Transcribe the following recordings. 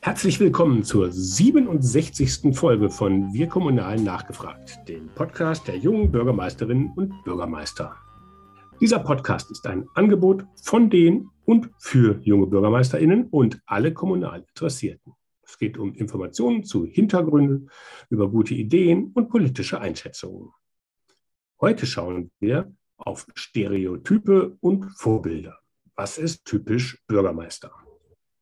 Herzlich willkommen zur 67. Folge von Wir Kommunalen nachgefragt, dem Podcast der jungen Bürgermeisterinnen und Bürgermeister. Dieser Podcast ist ein Angebot von den und für junge Bürgermeisterinnen und alle kommunal Interessierten. Es geht um Informationen zu Hintergründen, über gute Ideen und politische Einschätzungen. Heute schauen wir auf Stereotype und Vorbilder. Was ist typisch Bürgermeister?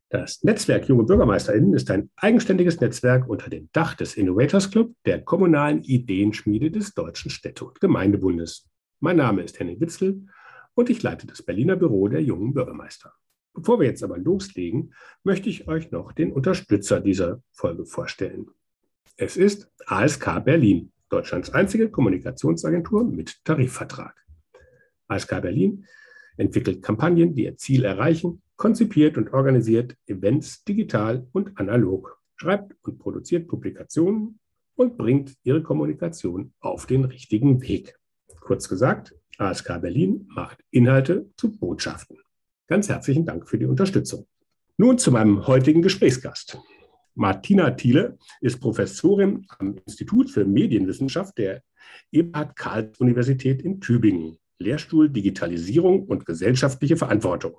Das Netzwerk Junge BürgermeisterInnen ist ein eigenständiges Netzwerk unter dem Dach des Innovators Club, der kommunalen Ideenschmiede des Deutschen Städte- und Gemeindebundes. Mein Name ist Henning Witzel und ich leite das Berliner Büro der jungen Bürgermeister. Bevor wir jetzt aber loslegen, möchte ich euch noch den Unterstützer dieser Folge vorstellen. Es ist ASK Berlin, Deutschlands einzige Kommunikationsagentur mit Tarifvertrag. ASK Berlin entwickelt Kampagnen, die ihr Ziel erreichen konzipiert und organisiert Events digital und analog, schreibt und produziert Publikationen und bringt ihre Kommunikation auf den richtigen Weg. Kurz gesagt, ASK Berlin macht Inhalte zu Botschaften. Ganz herzlichen Dank für die Unterstützung. Nun zu meinem heutigen Gesprächsgast. Martina Thiele ist Professorin am Institut für Medienwissenschaft der Eberhard Karls Universität in Tübingen, Lehrstuhl Digitalisierung und gesellschaftliche Verantwortung.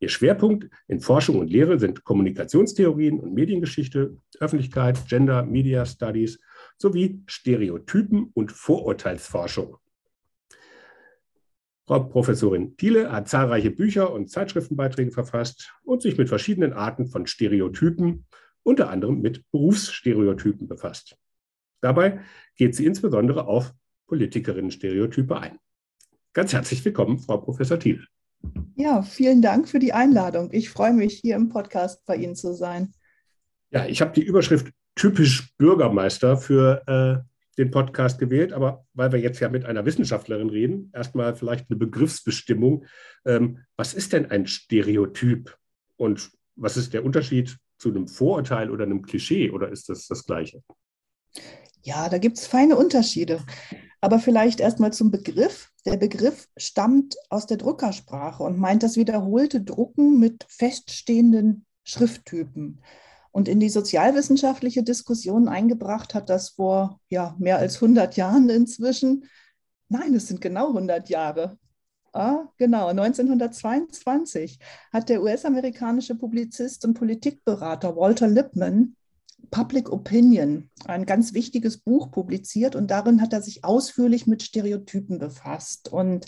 Ihr Schwerpunkt in Forschung und Lehre sind Kommunikationstheorien und Mediengeschichte, Öffentlichkeit, Gender, Media Studies sowie Stereotypen und Vorurteilsforschung. Frau Professorin Thiele hat zahlreiche Bücher und Zeitschriftenbeiträge verfasst und sich mit verschiedenen Arten von Stereotypen, unter anderem mit Berufsstereotypen befasst. Dabei geht sie insbesondere auf Politikerinnen-Stereotype ein. Ganz herzlich willkommen, Frau Professor Thiele. Ja, vielen Dank für die Einladung. Ich freue mich, hier im Podcast bei Ihnen zu sein. Ja, ich habe die Überschrift typisch Bürgermeister für äh, den Podcast gewählt, aber weil wir jetzt ja mit einer Wissenschaftlerin reden, erstmal vielleicht eine Begriffsbestimmung. Ähm, was ist denn ein Stereotyp und was ist der Unterschied zu einem Vorurteil oder einem Klischee oder ist das das Gleiche? Ja, da gibt es feine Unterschiede. Aber vielleicht erstmal zum Begriff. Der Begriff stammt aus der Druckersprache und meint das wiederholte Drucken mit feststehenden Schrifttypen. Und in die sozialwissenschaftliche Diskussion eingebracht hat das vor ja, mehr als 100 Jahren inzwischen. Nein, es sind genau 100 Jahre. Ah, genau, 1922 hat der US-amerikanische Publizist und Politikberater Walter Lippmann Public Opinion, ein ganz wichtiges Buch publiziert und darin hat er sich ausführlich mit Stereotypen befasst. Und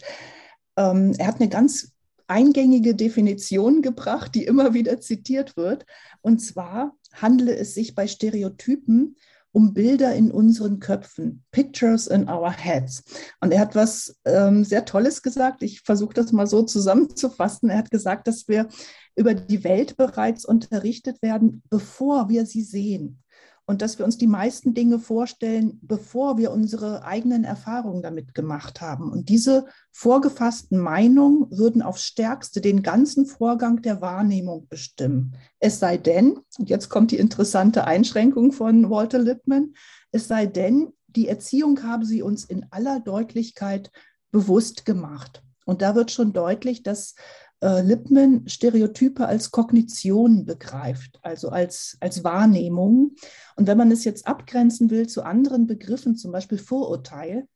ähm, er hat eine ganz eingängige Definition gebracht, die immer wieder zitiert wird. Und zwar handele es sich bei Stereotypen um Bilder in unseren Köpfen, Pictures in our heads. Und er hat was ähm, sehr Tolles gesagt. Ich versuche das mal so zusammenzufassen. Er hat gesagt, dass wir über die Welt bereits unterrichtet werden, bevor wir sie sehen. Und dass wir uns die meisten Dinge vorstellen, bevor wir unsere eigenen Erfahrungen damit gemacht haben. Und diese vorgefassten Meinungen würden aufs stärkste den ganzen Vorgang der Wahrnehmung bestimmen. Es sei denn, und jetzt kommt die interessante Einschränkung von Walter Lippmann, es sei denn, die Erziehung habe sie uns in aller Deutlichkeit bewusst gemacht. Und da wird schon deutlich, dass äh, Lippmann Stereotype als Kognition begreift, also als, als Wahrnehmung. Und wenn man es jetzt abgrenzen will zu anderen Begriffen, zum Beispiel Vorurteil,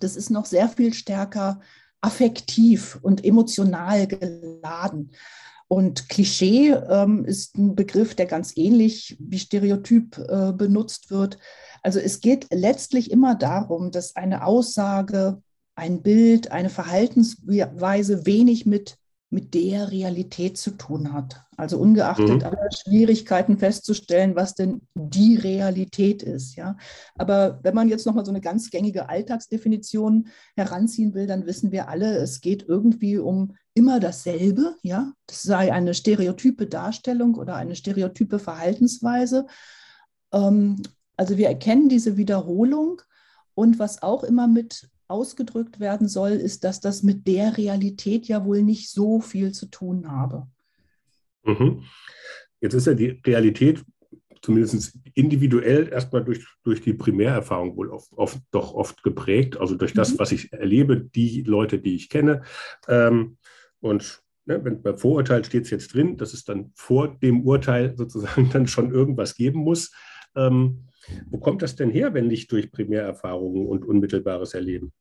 das ist noch sehr viel stärker affektiv und emotional geladen. Und Klischee ähm, ist ein Begriff, der ganz ähnlich wie Stereotyp äh, benutzt wird. Also es geht letztlich immer darum, dass eine Aussage, ein Bild, eine Verhaltensweise wenig mit mit der Realität zu tun hat. Also ungeachtet mhm. aller Schwierigkeiten festzustellen, was denn die Realität ist. Ja? Aber wenn man jetzt nochmal so eine ganz gängige Alltagsdefinition heranziehen will, dann wissen wir alle, es geht irgendwie um immer dasselbe. Ja? Das sei eine stereotype Darstellung oder eine stereotype Verhaltensweise. Ähm, also wir erkennen diese Wiederholung und was auch immer mit ausgedrückt werden soll, ist, dass das mit der Realität ja wohl nicht so viel zu tun habe. Mhm. Jetzt ist ja die Realität zumindest individuell erstmal durch, durch die Primärerfahrung wohl oft, oft, doch oft geprägt, also durch das, mhm. was ich erlebe, die Leute, die ich kenne. Ähm, und ne, wenn bei Vorurteil steht es jetzt drin, dass es dann vor dem Urteil sozusagen dann schon irgendwas geben muss. Ähm, wo kommt das denn her, wenn nicht durch Primärerfahrungen und unmittelbares Erleben?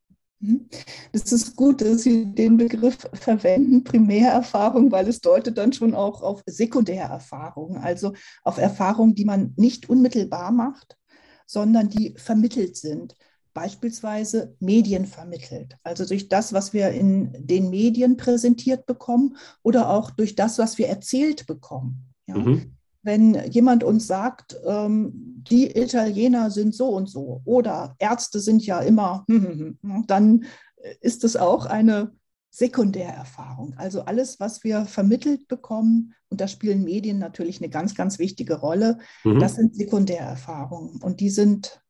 Mhm. Es ist gut, dass Sie den Begriff verwenden, Primärerfahrung, weil es deutet dann schon auch auf Sekundärerfahrung, also auf Erfahrungen, die man nicht unmittelbar macht, sondern die vermittelt sind. Beispielsweise Medien vermittelt, also durch das, was wir in den Medien präsentiert bekommen oder auch durch das, was wir erzählt bekommen. Ja. Mhm wenn jemand uns sagt, ähm, die Italiener sind so und so oder Ärzte sind ja immer, hm, hm, hm, dann ist es auch eine Sekundärerfahrung. Also alles, was wir vermittelt bekommen, und da spielen Medien natürlich eine ganz, ganz wichtige Rolle, mhm. das sind Sekundärerfahrungen. Und die sind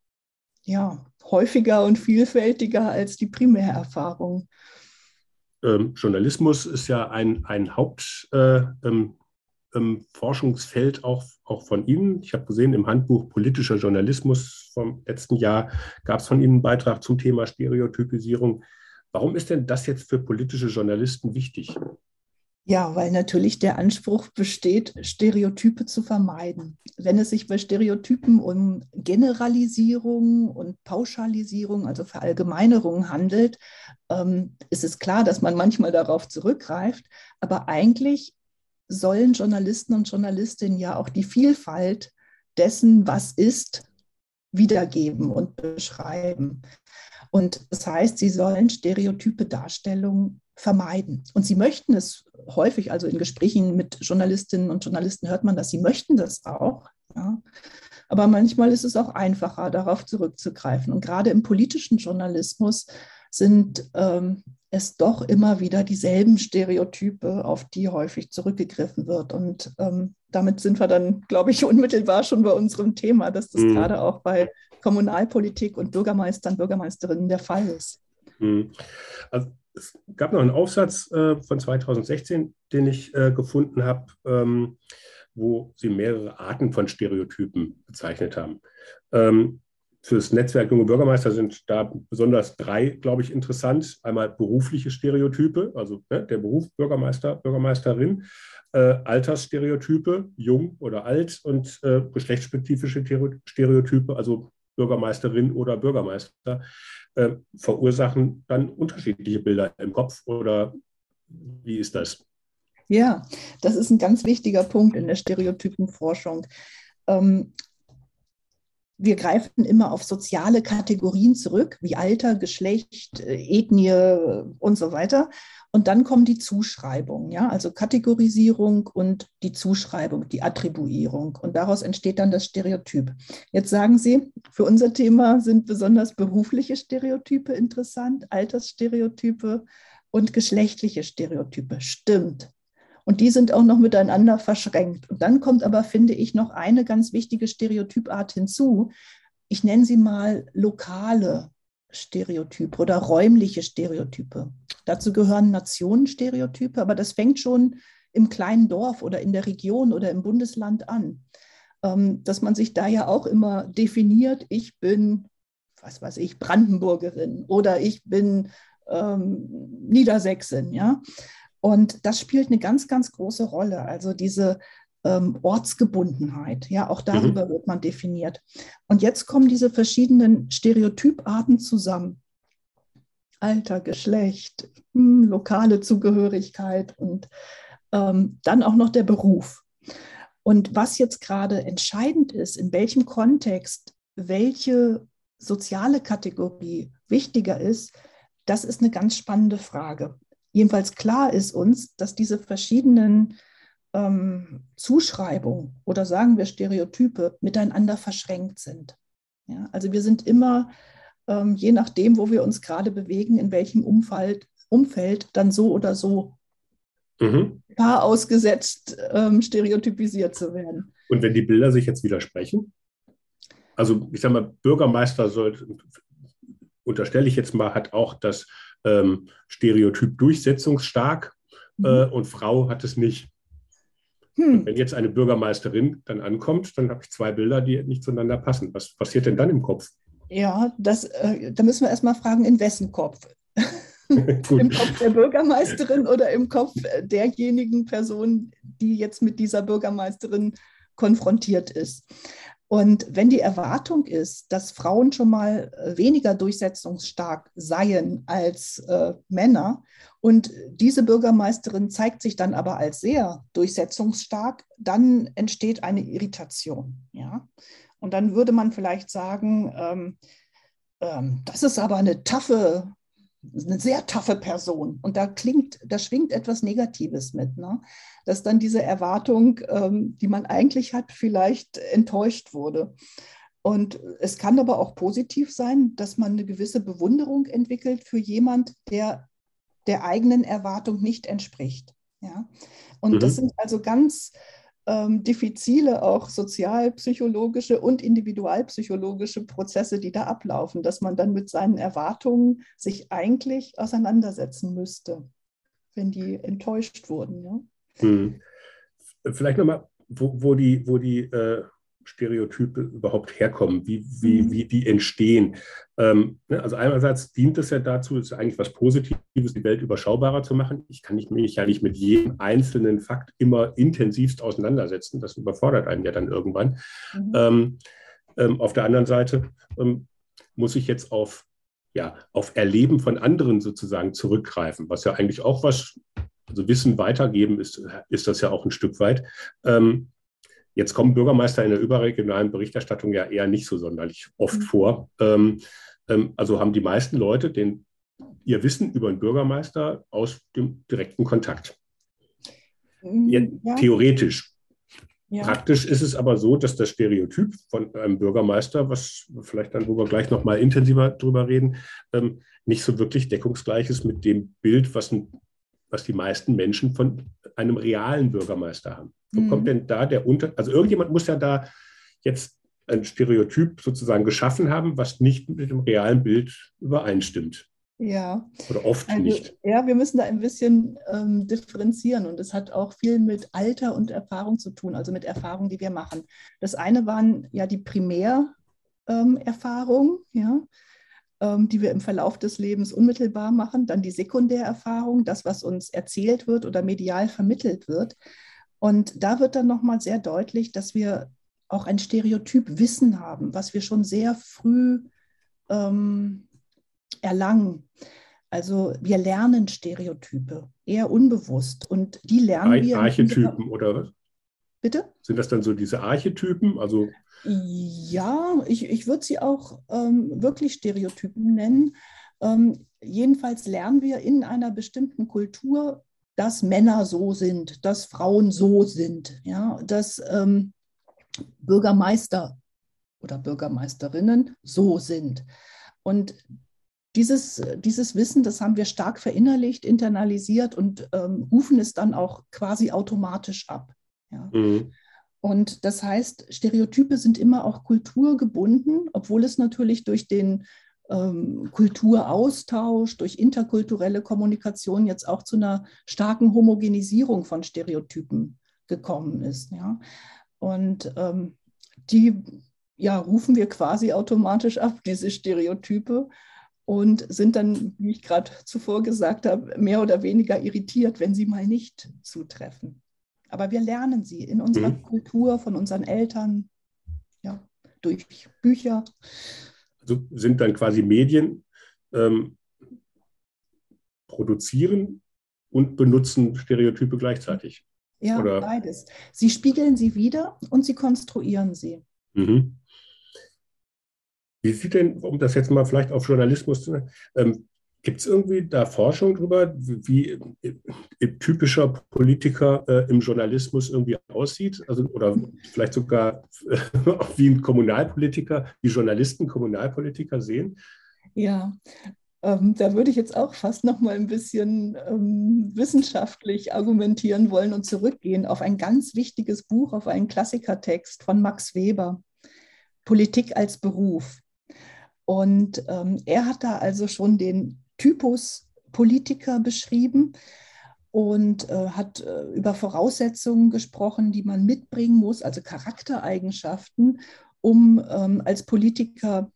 ja häufiger und vielfältiger als die Primärerfahrungen. Ähm, Journalismus ist ja ein, ein Haupt, äh, ähm, ähm, Forschungsfeld auch, auch von Ihnen. Ich habe gesehen, im Handbuch Politischer Journalismus vom letzten Jahr gab es von Ihnen einen Beitrag zum Thema Stereotypisierung. Warum ist denn das jetzt für politische Journalisten wichtig? Ja, weil natürlich der Anspruch besteht, Stereotype zu vermeiden. Wenn es sich bei Stereotypen um Generalisierung und Pauschalisierung, also Verallgemeinerung handelt, ähm, ist es klar, dass man manchmal darauf zurückgreift. Aber eigentlich sollen Journalisten und Journalistinnen ja auch die Vielfalt dessen, was ist, wiedergeben und beschreiben. Und das heißt, sie sollen stereotype Darstellungen vermeiden. Und sie möchten es häufig, also in Gesprächen mit Journalistinnen und Journalisten hört man das, sie möchten das auch. Ja. Aber manchmal ist es auch einfacher, darauf zurückzugreifen. Und gerade im politischen Journalismus sind ähm, es doch immer wieder dieselben Stereotype, auf die häufig zurückgegriffen wird. Und ähm, damit sind wir dann, glaube ich, unmittelbar schon bei unserem Thema, dass das mhm. gerade auch bei Kommunalpolitik und Bürgermeistern, Bürgermeisterinnen der Fall ist. Mhm. Also, es gab noch einen Aufsatz äh, von 2016, den ich äh, gefunden habe, ähm, wo Sie mehrere Arten von Stereotypen bezeichnet haben. Ähm, fürs Netzwerk Junge Bürgermeister sind da besonders drei, glaube ich, interessant. Einmal berufliche Stereotype, also ne, der Beruf Bürgermeister, Bürgermeisterin, äh, Altersstereotype, jung oder alt und äh, geschlechtsspezifische Stereotype, also Bürgermeisterin oder Bürgermeister, äh, verursachen dann unterschiedliche Bilder im Kopf oder wie ist das? Ja, das ist ein ganz wichtiger Punkt in der Stereotypenforschung. Ähm, wir greifen immer auf soziale Kategorien zurück, wie Alter, Geschlecht, äh, Ethnie und so weiter. Und dann kommen die Zuschreibungen, ja, also Kategorisierung und die Zuschreibung, die Attribuierung. Und daraus entsteht dann das Stereotyp. Jetzt sagen Sie, für unser Thema sind besonders berufliche Stereotype interessant, Altersstereotype und geschlechtliche Stereotype. Stimmt. Und die sind auch noch miteinander verschränkt. Und dann kommt aber, finde ich, noch eine ganz wichtige Stereotypart hinzu. Ich nenne sie mal lokale Stereotype oder räumliche Stereotype. Dazu gehören Nationenstereotype, aber das fängt schon im kleinen Dorf oder in der Region oder im Bundesland an. Ähm, dass man sich da ja auch immer definiert, ich bin, was weiß ich, Brandenburgerin oder ich bin ähm, Niedersächsin, ja. Und das spielt eine ganz, ganz große Rolle. Also diese ähm, Ortsgebundenheit, ja, auch darüber mhm. wird man definiert. Und jetzt kommen diese verschiedenen Stereotyparten zusammen. Alter, Geschlecht, hm, lokale Zugehörigkeit und ähm, dann auch noch der Beruf. Und was jetzt gerade entscheidend ist, in welchem Kontext welche soziale Kategorie wichtiger ist, das ist eine ganz spannende Frage. Jedenfalls klar ist uns, dass diese verschiedenen ähm, Zuschreibungen oder sagen wir Stereotype miteinander verschränkt sind. Ja, also wir sind immer, ähm, je nachdem, wo wir uns gerade bewegen, in welchem Umfeld, Umfeld dann so oder so mhm. paar ausgesetzt, ähm, stereotypisiert zu werden. Und wenn die Bilder sich jetzt widersprechen? Also ich sage mal, Bürgermeister sollte, unterstelle ich jetzt mal, hat auch das ähm, Stereotyp durchsetzungsstark mhm. äh, und Frau hat es nicht. Hm. Wenn jetzt eine Bürgermeisterin dann ankommt, dann habe ich zwei Bilder, die nicht zueinander passen. Was passiert denn dann im Kopf? Ja, das, äh, da müssen wir erstmal fragen, in wessen Kopf? Im Kopf der Bürgermeisterin oder im Kopf derjenigen Person, die jetzt mit dieser Bürgermeisterin konfrontiert ist. Und wenn die Erwartung ist, dass Frauen schon mal äh, weniger durchsetzungsstark seien als äh, Männer und diese Bürgermeisterin zeigt sich dann aber als sehr durchsetzungsstark, dann entsteht eine Irritation. Ja? Und dann würde man vielleicht sagen, ähm, ähm, das ist aber eine taffe eine sehr taffe Person. Und da klingt, da schwingt etwas Negatives mit, ne? dass dann diese Erwartung, ähm, die man eigentlich hat, vielleicht enttäuscht wurde. Und es kann aber auch positiv sein, dass man eine gewisse Bewunderung entwickelt für jemand, der der eigenen Erwartung nicht entspricht. Ja? Und mhm. das sind also ganz ähm, diffizile, auch sozialpsychologische und individualpsychologische Prozesse, die da ablaufen, dass man dann mit seinen Erwartungen sich eigentlich auseinandersetzen müsste, wenn die enttäuscht wurden. Ja? Hm. Vielleicht nochmal, wo, wo die, wo die äh, Stereotype überhaupt herkommen, wie, wie, mhm. wie die entstehen. Ähm, ne, also einerseits dient es ja dazu, ist eigentlich was Positives, die Welt überschaubarer zu machen. Ich kann mich ja nicht mit jedem einzelnen Fakt immer intensivst auseinandersetzen. Das überfordert einen ja dann irgendwann. Mhm. Ähm, ähm, auf der anderen Seite ähm, muss ich jetzt auf, ja, auf Erleben von anderen sozusagen zurückgreifen, was ja eigentlich auch was, also Wissen weitergeben ist, ist das ja auch ein Stück weit. Ähm, Jetzt kommen Bürgermeister in der überregionalen Berichterstattung ja eher nicht so sonderlich oft mhm. vor. Ähm, ähm, also haben die meisten Leute den, ihr Wissen über einen Bürgermeister aus dem direkten Kontakt. Mhm, ja. Theoretisch. Ja. Praktisch ist es aber so, dass das Stereotyp von einem Bürgermeister, was vielleicht dann, wo wir gleich noch mal intensiver drüber reden, ähm, nicht so wirklich deckungsgleich ist mit dem Bild, was, was die meisten Menschen von einem realen Bürgermeister haben. Wo mhm. kommt denn da der Unter... Also irgendjemand muss ja da jetzt ein Stereotyp sozusagen geschaffen haben, was nicht mit dem realen Bild übereinstimmt. Ja. Oder oft also, nicht. Ja, wir müssen da ein bisschen ähm, differenzieren und es hat auch viel mit Alter und Erfahrung zu tun, also mit Erfahrungen, die wir machen. Das eine waren ja die Primärerfahrungen, ähm, ja, die wir im Verlauf des Lebens unmittelbar machen, dann die Sekundärerfahrung, das, was uns erzählt wird oder medial vermittelt wird. Und da wird dann nochmal sehr deutlich, dass wir auch ein Stereotyp Wissen haben, was wir schon sehr früh ähm, erlangen. Also wir lernen Stereotype, eher unbewusst. Und die lernen Ar wir. Archetypen oder was? Bitte? Sind das dann so diese Archetypen? Also ja, ich, ich würde sie auch ähm, wirklich Stereotypen nennen. Ähm, jedenfalls lernen wir in einer bestimmten Kultur dass Männer so sind, dass Frauen so sind, ja, dass ähm, Bürgermeister oder Bürgermeisterinnen so sind. Und dieses, dieses Wissen, das haben wir stark verinnerlicht, internalisiert und ähm, rufen es dann auch quasi automatisch ab. Ja. Mhm. Und das heißt, Stereotype sind immer auch kulturgebunden, obwohl es natürlich durch den ähm, Kulturaustausch, durch interkulturelle Kommunikation jetzt auch zu einer starken Homogenisierung von Stereotypen gekommen ist. Ja? Und ähm, die ja, rufen wir quasi automatisch ab, diese Stereotype, und sind dann, wie ich gerade zuvor gesagt habe, mehr oder weniger irritiert, wenn sie mal nicht zutreffen. Aber wir lernen sie in unserer mhm. Kultur, von unseren Eltern, ja, durch Bücher also sind dann quasi Medien, ähm, produzieren und benutzen Stereotype gleichzeitig. Ja, Oder? beides. Sie spiegeln sie wieder und sie konstruieren sie. Mhm. Wie sieht denn, um das jetzt mal vielleicht auf Journalismus zu ähm, Gibt es irgendwie da Forschung darüber, wie, wie typischer Politiker äh, im Journalismus irgendwie aussieht? Also, oder vielleicht sogar äh, wie ein Kommunalpolitiker, wie Journalisten Kommunalpolitiker sehen? Ja, ähm, da würde ich jetzt auch fast noch mal ein bisschen ähm, wissenschaftlich argumentieren wollen und zurückgehen auf ein ganz wichtiges Buch, auf einen Klassikertext von Max Weber, Politik als Beruf. Und ähm, er hat da also schon den Typus Politiker beschrieben und äh, hat äh, über Voraussetzungen gesprochen, die man mitbringen muss, also Charaktereigenschaften, um ähm, als Politiker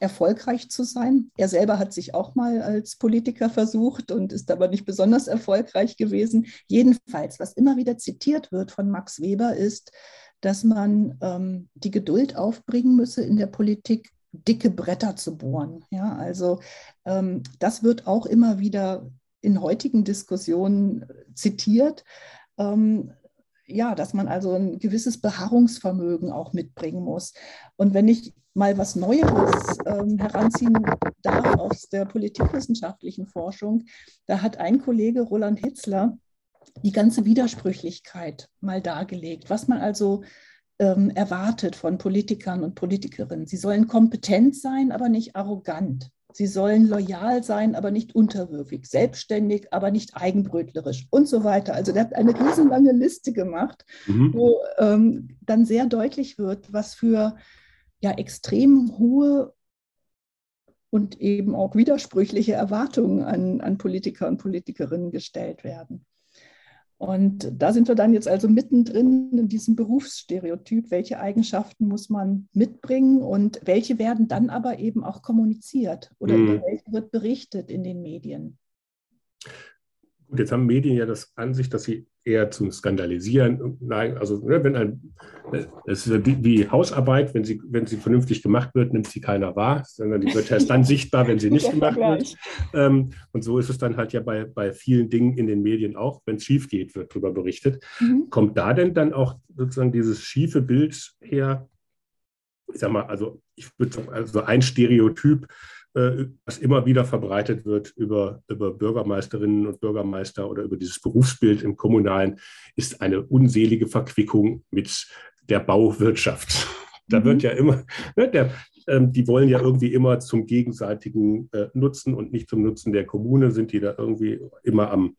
erfolgreich zu sein. Er selber hat sich auch mal als Politiker versucht und ist aber nicht besonders erfolgreich gewesen. Jedenfalls, was immer wieder zitiert wird von Max Weber, ist, dass man ähm, die Geduld aufbringen müsse, in der Politik dicke Bretter zu bohren. Ja, also ähm, das wird auch immer wieder in heutigen Diskussionen zitiert. Ähm, ja, dass man also ein gewisses Beharrungsvermögen auch mitbringen muss. Und wenn ich mal was Neues ähm, heranziehen darf aus der politikwissenschaftlichen Forschung, da hat ein Kollege, Roland Hitzler, die ganze Widersprüchlichkeit mal dargelegt, was man also ähm, erwartet von Politikern und Politikerinnen. Sie sollen kompetent sein, aber nicht arrogant. Sie sollen loyal sein, aber nicht unterwürfig, selbstständig, aber nicht eigenbrötlerisch und so weiter. Also der hat eine riesenlange Liste gemacht, mhm. wo ähm, dann sehr deutlich wird, was für ja extrem hohe und eben auch widersprüchliche Erwartungen an, an Politiker und Politikerinnen gestellt werden. Und da sind wir dann jetzt also mittendrin in diesem Berufsstereotyp. Welche Eigenschaften muss man mitbringen und welche werden dann aber eben auch kommuniziert oder mhm. über welche wird berichtet in den Medien? Gut, jetzt haben Medien ja das an sich, dass sie eher zum Skandalisieren neigen. Also ne, wenn ein, es ist wie, wie, Hausarbeit, wenn sie, wenn sie vernünftig gemacht wird, nimmt sie keiner wahr, sondern die wird erst dann sichtbar, wenn sie nicht gemacht wird. Ähm, und so ist es dann halt ja bei, bei vielen Dingen in den Medien auch, wenn es schief geht, wird darüber berichtet. Mhm. Kommt da denn dann auch sozusagen dieses schiefe Bild her? Ich sag mal, also ich würde sagen, also ein Stereotyp, was immer wieder verbreitet wird über, über Bürgermeisterinnen und Bürgermeister oder über dieses Berufsbild im Kommunalen, ist eine unselige Verquickung mit der Bauwirtschaft. Da mhm. wird ja immer, ne, der, ähm, die wollen ja irgendwie immer zum gegenseitigen äh, Nutzen und nicht zum Nutzen der Kommune, sind die da irgendwie immer am,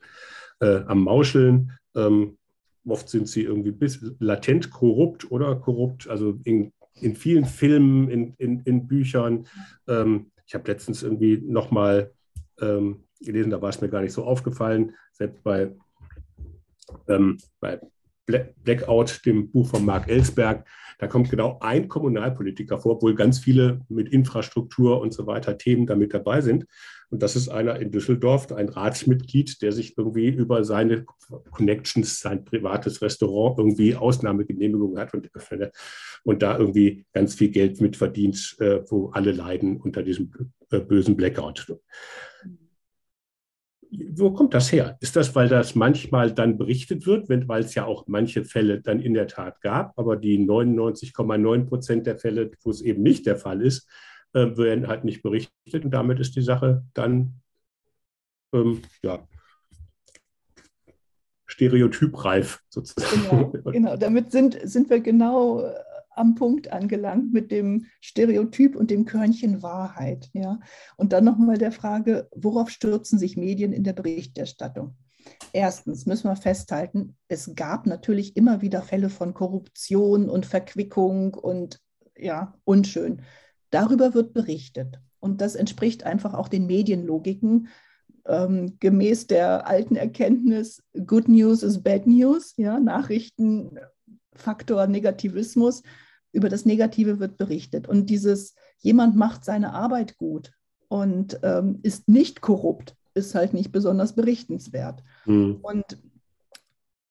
äh, am Mauscheln. Ähm, oft sind sie irgendwie bis latent korrupt oder korrupt, also in, in vielen Filmen, in, in, in Büchern. Ähm, ich habe letztens irgendwie nochmal ähm, gelesen, da war es mir gar nicht so aufgefallen, selbst bei, ähm, bei Blackout, dem Buch von Mark Ellsberg, da kommt genau ein Kommunalpolitiker vor, obwohl ganz viele mit Infrastruktur und so weiter Themen damit dabei sind. Und das ist einer in Düsseldorf, ein Ratsmitglied, der sich irgendwie über seine Connections, sein privates Restaurant irgendwie Ausnahmegenehmigung hat und, und da irgendwie ganz viel Geld mit verdient, äh, wo alle leiden unter diesem äh, bösen Blackout wo kommt das her? Ist das, weil das manchmal dann berichtet wird, weil es ja auch manche Fälle dann in der Tat gab, aber die 99,9 Prozent der Fälle, wo es eben nicht der Fall ist, äh, werden halt nicht berichtet und damit ist die Sache dann ähm, ja, stereotypreif sozusagen. Genau, genau. damit sind, sind wir genau am Punkt angelangt mit dem Stereotyp und dem Körnchen Wahrheit. Ja? Und dann nochmal der Frage, worauf stürzen sich Medien in der Berichterstattung? Erstens müssen wir festhalten, es gab natürlich immer wieder Fälle von Korruption und Verquickung und ja, unschön. Darüber wird berichtet. Und das entspricht einfach auch den Medienlogiken, ähm, gemäß der alten Erkenntnis, Good News is Bad News, ja, Nachrichten Faktor Negativismus. Über das Negative wird berichtet. Und dieses, jemand macht seine Arbeit gut und ähm, ist nicht korrupt, ist halt nicht besonders berichtenswert. Mhm. Und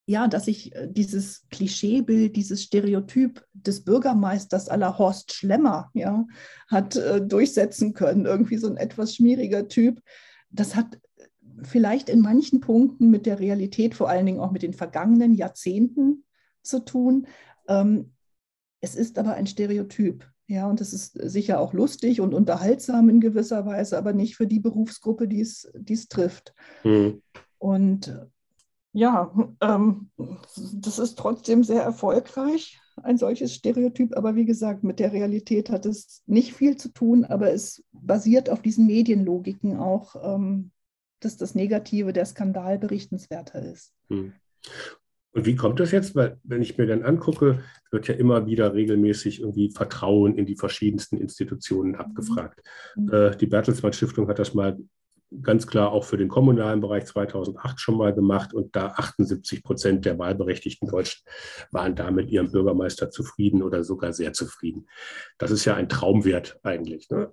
ja, dass sich äh, dieses Klischeebild, dieses Stereotyp des Bürgermeisters aller Horst Schlemmer ja, hat äh, durchsetzen können, irgendwie so ein etwas schmieriger Typ, das hat vielleicht in manchen Punkten mit der Realität, vor allen Dingen auch mit den vergangenen Jahrzehnten zu tun. Ähm, es ist aber ein Stereotyp. Ja, und es ist sicher auch lustig und unterhaltsam in gewisser Weise, aber nicht für die Berufsgruppe, die es, die es trifft. Mhm. Und ja, ähm, das ist trotzdem sehr erfolgreich, ein solches Stereotyp. Aber wie gesagt, mit der Realität hat es nicht viel zu tun, aber es basiert auf diesen Medienlogiken auch, ähm, dass das Negative, der Skandal berichtenswerter ist. Mhm. Und wie kommt das jetzt? Weil, wenn ich mir dann angucke, wird ja immer wieder regelmäßig irgendwie Vertrauen in die verschiedensten Institutionen abgefragt. Mhm. Äh, die Bertelsmann Stiftung hat das mal ganz klar auch für den kommunalen Bereich 2008 schon mal gemacht und da 78 Prozent der wahlberechtigten Deutschen waren da mit ihrem Bürgermeister zufrieden oder sogar sehr zufrieden. Das ist ja ein Traumwert eigentlich. Ne?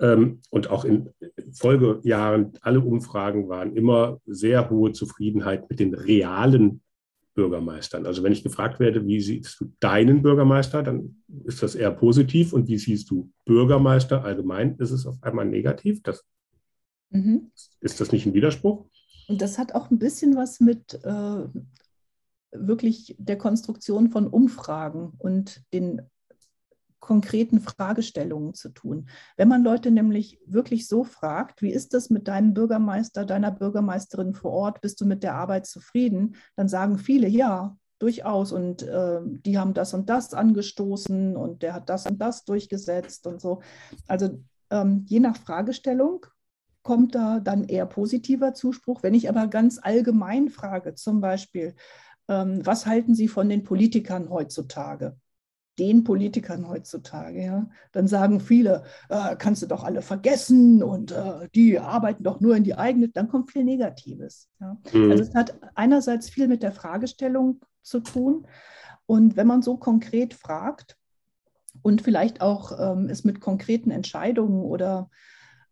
Ähm, und auch in Folgejahren, alle Umfragen waren immer sehr hohe Zufriedenheit mit den realen Bürgermeistern. Also wenn ich gefragt werde, wie siehst du deinen Bürgermeister, dann ist das eher positiv. Und wie siehst du Bürgermeister allgemein, ist es auf einmal negativ. Das, mhm. Ist das nicht ein Widerspruch? Und das hat auch ein bisschen was mit äh, wirklich der Konstruktion von Umfragen und den konkreten Fragestellungen zu tun. Wenn man Leute nämlich wirklich so fragt, wie ist das mit deinem Bürgermeister, deiner Bürgermeisterin vor Ort, bist du mit der Arbeit zufrieden, dann sagen viele ja, durchaus und äh, die haben das und das angestoßen und der hat das und das durchgesetzt und so. Also ähm, je nach Fragestellung kommt da dann eher positiver Zuspruch. Wenn ich aber ganz allgemein frage, zum Beispiel, ähm, was halten Sie von den Politikern heutzutage? den Politikern heutzutage, ja, dann sagen viele, äh, kannst du doch alle vergessen und äh, die arbeiten doch nur in die eigene, dann kommt viel Negatives. Ja. Mhm. Also es hat einerseits viel mit der Fragestellung zu tun und wenn man so konkret fragt und vielleicht auch ähm, es mit konkreten Entscheidungen oder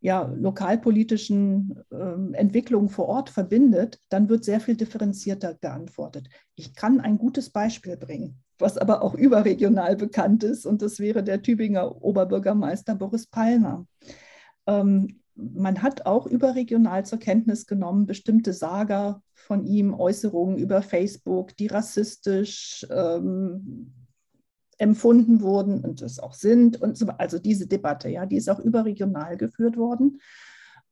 ja, lokalpolitischen ähm, Entwicklungen vor Ort verbindet, dann wird sehr viel differenzierter geantwortet. Ich kann ein gutes Beispiel bringen was aber auch überregional bekannt ist. Und das wäre der Tübinger Oberbürgermeister Boris Palmer. Ähm, man hat auch überregional zur Kenntnis genommen, bestimmte Sager von ihm, Äußerungen über Facebook, die rassistisch ähm, empfunden wurden und es auch sind. Und so, also diese Debatte, ja, die ist auch überregional geführt worden.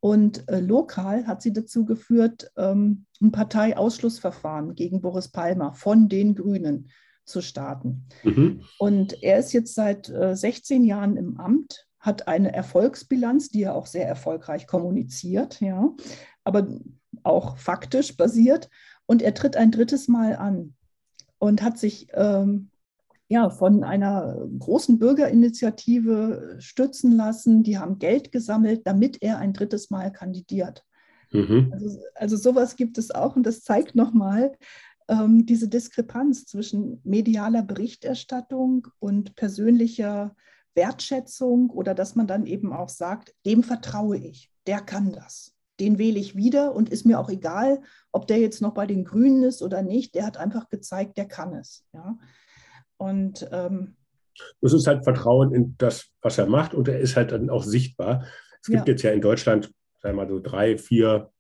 Und äh, lokal hat sie dazu geführt, ähm, ein Parteiausschlussverfahren gegen Boris Palmer von den Grünen zu starten. Mhm. Und er ist jetzt seit äh, 16 Jahren im Amt, hat eine Erfolgsbilanz, die er auch sehr erfolgreich kommuniziert, ja, aber auch faktisch basiert. Und er tritt ein drittes Mal an und hat sich ähm, ja, von einer großen Bürgerinitiative stützen lassen. Die haben Geld gesammelt, damit er ein drittes Mal kandidiert. Mhm. Also, also sowas gibt es auch und das zeigt nochmal, ähm, diese Diskrepanz zwischen medialer Berichterstattung und persönlicher Wertschätzung oder dass man dann eben auch sagt, dem vertraue ich, der kann das. Den wähle ich wieder und ist mir auch egal, ob der jetzt noch bei den Grünen ist oder nicht. Der hat einfach gezeigt, der kann es. Ja? Und ähm, das ist halt Vertrauen in das, was er macht und er ist halt dann auch sichtbar. Es gibt ja. jetzt ja in Deutschland, sagen wir mal so drei, vier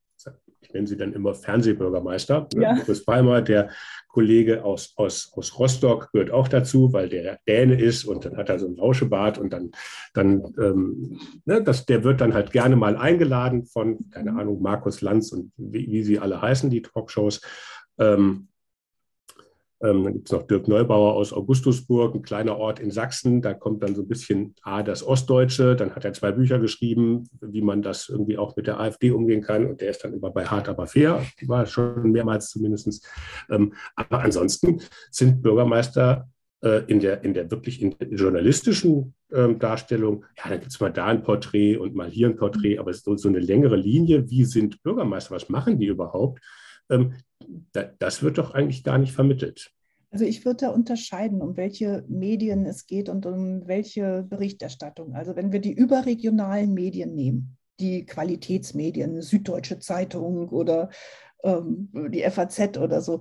nennen sie dann immer Fernsehbürgermeister. Ne? Ja. Boris Palmer, der Kollege aus, aus, aus Rostock, gehört auch dazu, weil der Däne ist und dann hat er so ein Lauschebart und dann, dann ähm, ne, das, der wird dann halt gerne mal eingeladen von, keine Ahnung, Markus Lanz und wie, wie sie alle heißen, die Talkshows. Ähm, ähm, dann gibt es noch Dirk Neubauer aus Augustusburg, ein kleiner Ort in Sachsen. Da kommt dann so ein bisschen A, das Ostdeutsche. Dann hat er zwei Bücher geschrieben, wie man das irgendwie auch mit der AfD umgehen kann. Und der ist dann immer bei Hart aber fair. War schon mehrmals zumindest. Ähm, aber ansonsten sind Bürgermeister äh, in der, in der wirklich in der journalistischen ähm, Darstellung, ja, da gibt es mal da ein Porträt und mal hier ein Porträt, aber es ist so, so eine längere Linie. Wie sind Bürgermeister? Was machen die überhaupt? Ähm, das wird doch eigentlich gar nicht vermittelt. Also ich würde da unterscheiden, um welche Medien es geht und um welche Berichterstattung. Also wenn wir die überregionalen Medien nehmen, die Qualitätsmedien, Süddeutsche Zeitung oder ähm, die FAZ oder so,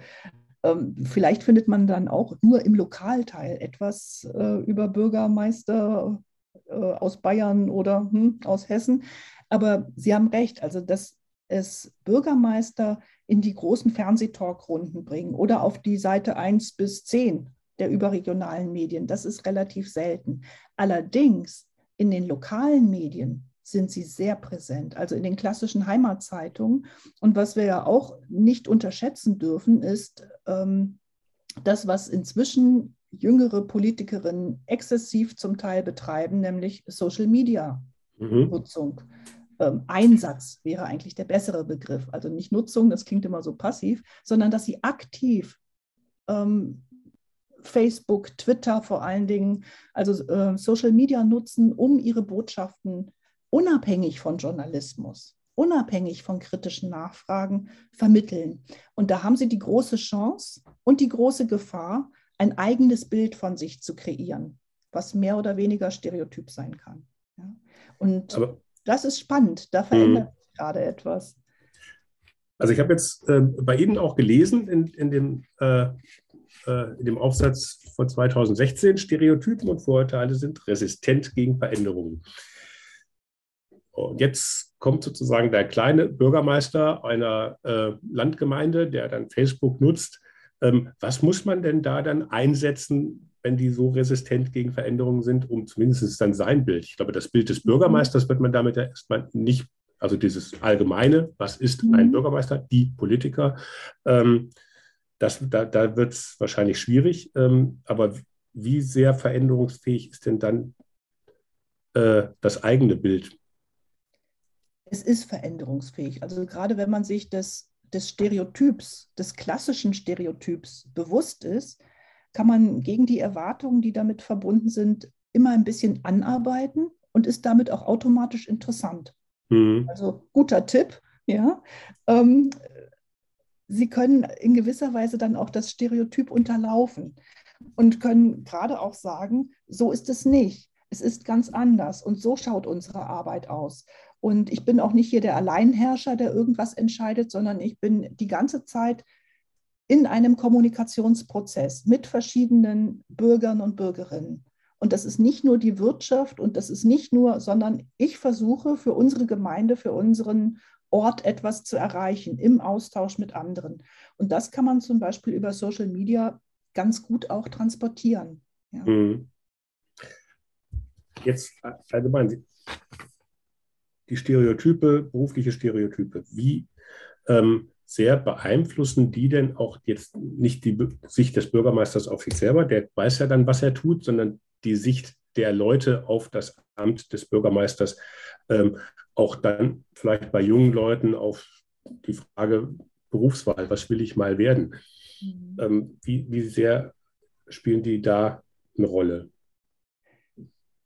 ähm, vielleicht findet man dann auch nur im Lokalteil etwas äh, über Bürgermeister äh, aus Bayern oder hm, aus Hessen. Aber Sie haben recht, also dass es Bürgermeister in die großen Fernsehtalkrunden bringen oder auf die Seite 1 bis 10 der überregionalen Medien. Das ist relativ selten. Allerdings in den lokalen Medien sind sie sehr präsent, also in den klassischen Heimatzeitungen. Und was wir ja auch nicht unterschätzen dürfen, ist ähm, das, was inzwischen jüngere Politikerinnen exzessiv zum Teil betreiben, nämlich Social-Media-Nutzung. Mhm ähm, Einsatz wäre eigentlich der bessere Begriff. Also nicht Nutzung, das klingt immer so passiv, sondern dass sie aktiv ähm, Facebook, Twitter vor allen Dingen, also äh, Social Media nutzen, um ihre Botschaften unabhängig von Journalismus unabhängig von kritischen Nachfragen vermitteln. Und da haben sie die große Chance und die große Gefahr, ein eigenes Bild von sich zu kreieren, was mehr oder weniger stereotyp sein kann. Ja? Und Aber, das ist spannend, da verändert mhm. sich gerade etwas. Also ich habe jetzt äh, bei Ihnen auch gelesen in, in, dem, äh, äh, in dem Aufsatz von 2016, Stereotypen und Vorurteile sind resistent gegen Veränderungen. Und jetzt kommt sozusagen der kleine Bürgermeister einer äh, Landgemeinde, der dann Facebook nutzt. Ähm, was muss man denn da dann einsetzen, wenn die so resistent gegen Veränderungen sind, um zumindest dann sein Bild? Ich glaube, das Bild des Bürgermeisters wird man damit ja erstmal nicht, also dieses Allgemeine, was ist ein mhm. Bürgermeister, die Politiker, ähm, das, da, da wird es wahrscheinlich schwierig. Ähm, aber wie sehr veränderungsfähig ist denn dann äh, das eigene Bild? es ist veränderungsfähig. Also gerade wenn man sich des, des Stereotyps, des klassischen Stereotyps bewusst ist, kann man gegen die Erwartungen, die damit verbunden sind, immer ein bisschen anarbeiten und ist damit auch automatisch interessant. Mhm. Also guter Tipp, ja. Ähm, Sie können in gewisser Weise dann auch das Stereotyp unterlaufen und können gerade auch sagen, so ist es nicht. Es ist ganz anders und so schaut unsere Arbeit aus. Und ich bin auch nicht hier der Alleinherrscher, der irgendwas entscheidet, sondern ich bin die ganze Zeit in einem Kommunikationsprozess mit verschiedenen Bürgern und Bürgerinnen. Und das ist nicht nur die Wirtschaft und das ist nicht nur, sondern ich versuche für unsere Gemeinde, für unseren Ort etwas zu erreichen im Austausch mit anderen. Und das kann man zum Beispiel über Social Media ganz gut auch transportieren. Ja. Mhm. Jetzt allgemein, die Stereotype, berufliche Stereotype, wie ähm, sehr beeinflussen die denn auch jetzt nicht die Sicht des Bürgermeisters auf sich selber, der weiß ja dann, was er tut, sondern die Sicht der Leute auf das Amt des Bürgermeisters, ähm, auch dann vielleicht bei jungen Leuten auf die Frage Berufswahl, was will ich mal werden? Mhm. Ähm, wie, wie sehr spielen die da eine Rolle?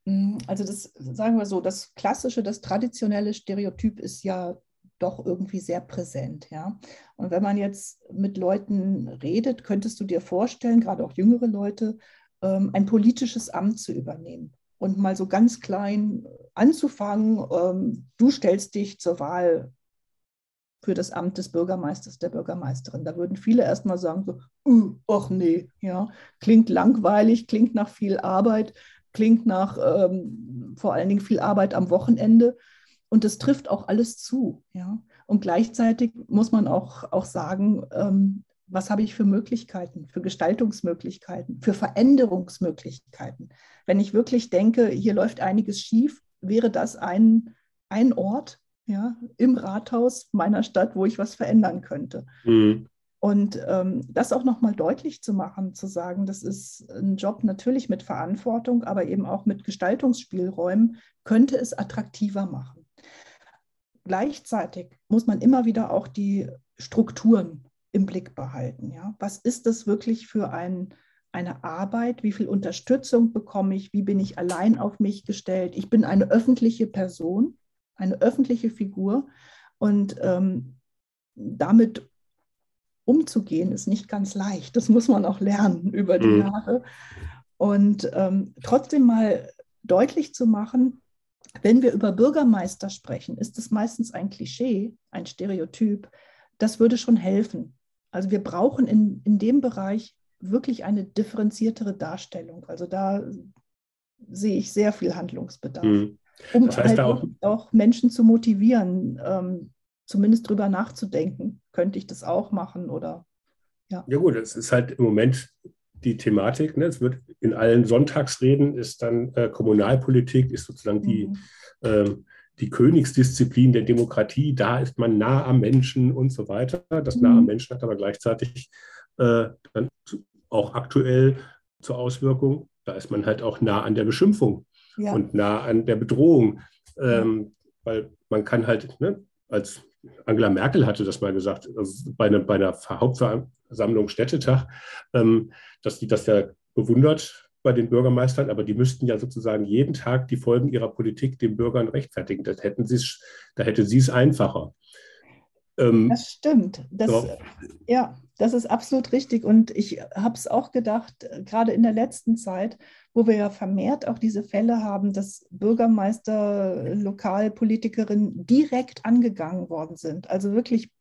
Mm, also das, sagen wir so, das klassische, das traditionelle Stereotyp ist ja doch irgendwie sehr präsent, ja. Und wenn man jetzt mit Leuten redet, könntest du dir vorstellen, gerade auch jüngere Leute, ähm, ein politisches Amt zu übernehmen und mal so ganz klein anzufangen. Ähm, du stellst dich zur Wahl für das Amt des Bürgermeisters, der Bürgermeisterin. Da würden viele erstmal sagen so, uh, ach nee, ja, klingt langweilig, klingt nach viel Arbeit klingt nach ähm, vor allen Dingen viel Arbeit am Wochenende. Und das trifft auch alles zu. Ja? Und gleichzeitig muss man auch, auch sagen, ähm, was habe ich für Möglichkeiten, für Gestaltungsmöglichkeiten, für Veränderungsmöglichkeiten. Wenn ich wirklich denke, hier läuft einiges schief, wäre das ein, ein Ort ja, im Rathaus meiner Stadt, wo ich was verändern könnte. Mhm. Und ähm, das auch nochmal deutlich zu machen, zu sagen, das ist ein Job natürlich mit Verantwortung, aber eben auch mit Gestaltungsspielräumen, könnte es attraktiver machen. Gleichzeitig muss man immer wieder auch die Strukturen im Blick behalten. Ja? Was ist das wirklich für ein, eine Arbeit? Wie viel Unterstützung bekomme ich? Wie bin ich allein auf mich gestellt? Ich bin eine öffentliche Person, eine öffentliche Figur und ähm, damit umzugehen, ist nicht ganz leicht. Das muss man auch lernen über die mhm. Jahre. Und ähm, trotzdem mal deutlich zu machen, wenn wir über Bürgermeister sprechen, ist es meistens ein Klischee, ein Stereotyp. Das würde schon helfen. Also wir brauchen in, in dem Bereich wirklich eine differenziertere Darstellung. Also da sehe ich sehr viel Handlungsbedarf. Mhm. Um das heißt halt auch, auch, Menschen zu motivieren, ähm, zumindest drüber nachzudenken. Könnte ich das auch machen oder ja. Ja gut, es ist halt im Moment die Thematik. Ne? Es wird in allen Sonntagsreden ist dann äh, Kommunalpolitik, ist sozusagen die, mhm. ähm, die Königsdisziplin der Demokratie. Da ist man nah am Menschen und so weiter. Das mhm. nah am Menschen hat aber gleichzeitig äh, dann auch aktuell zur Auswirkung, da ist man halt auch nah an der Beschimpfung ja. und nah an der Bedrohung. Ähm. Weil man kann halt, ne, als Angela Merkel hatte das mal gesagt, also bei, einer, bei einer Hauptversammlung Städtetag, ähm, dass die das ja bewundert bei den Bürgermeistern, aber die müssten ja sozusagen jeden Tag die Folgen ihrer Politik den Bürgern rechtfertigen. Das hätten da hätte sie es einfacher. Ähm, das stimmt. Das, so. Ja, das ist absolut richtig. Und ich habe es auch gedacht, gerade in der letzten Zeit, wo wir ja vermehrt auch diese Fälle haben, dass Bürgermeister, Lokalpolitikerinnen direkt angegangen worden sind. Also wirklich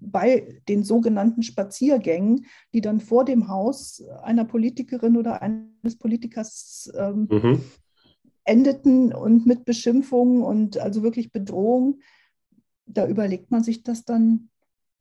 bei den sogenannten Spaziergängen, die dann vor dem Haus einer Politikerin oder eines Politikers ähm, mhm. endeten und mit Beschimpfungen und also wirklich Bedrohung, da überlegt man sich das dann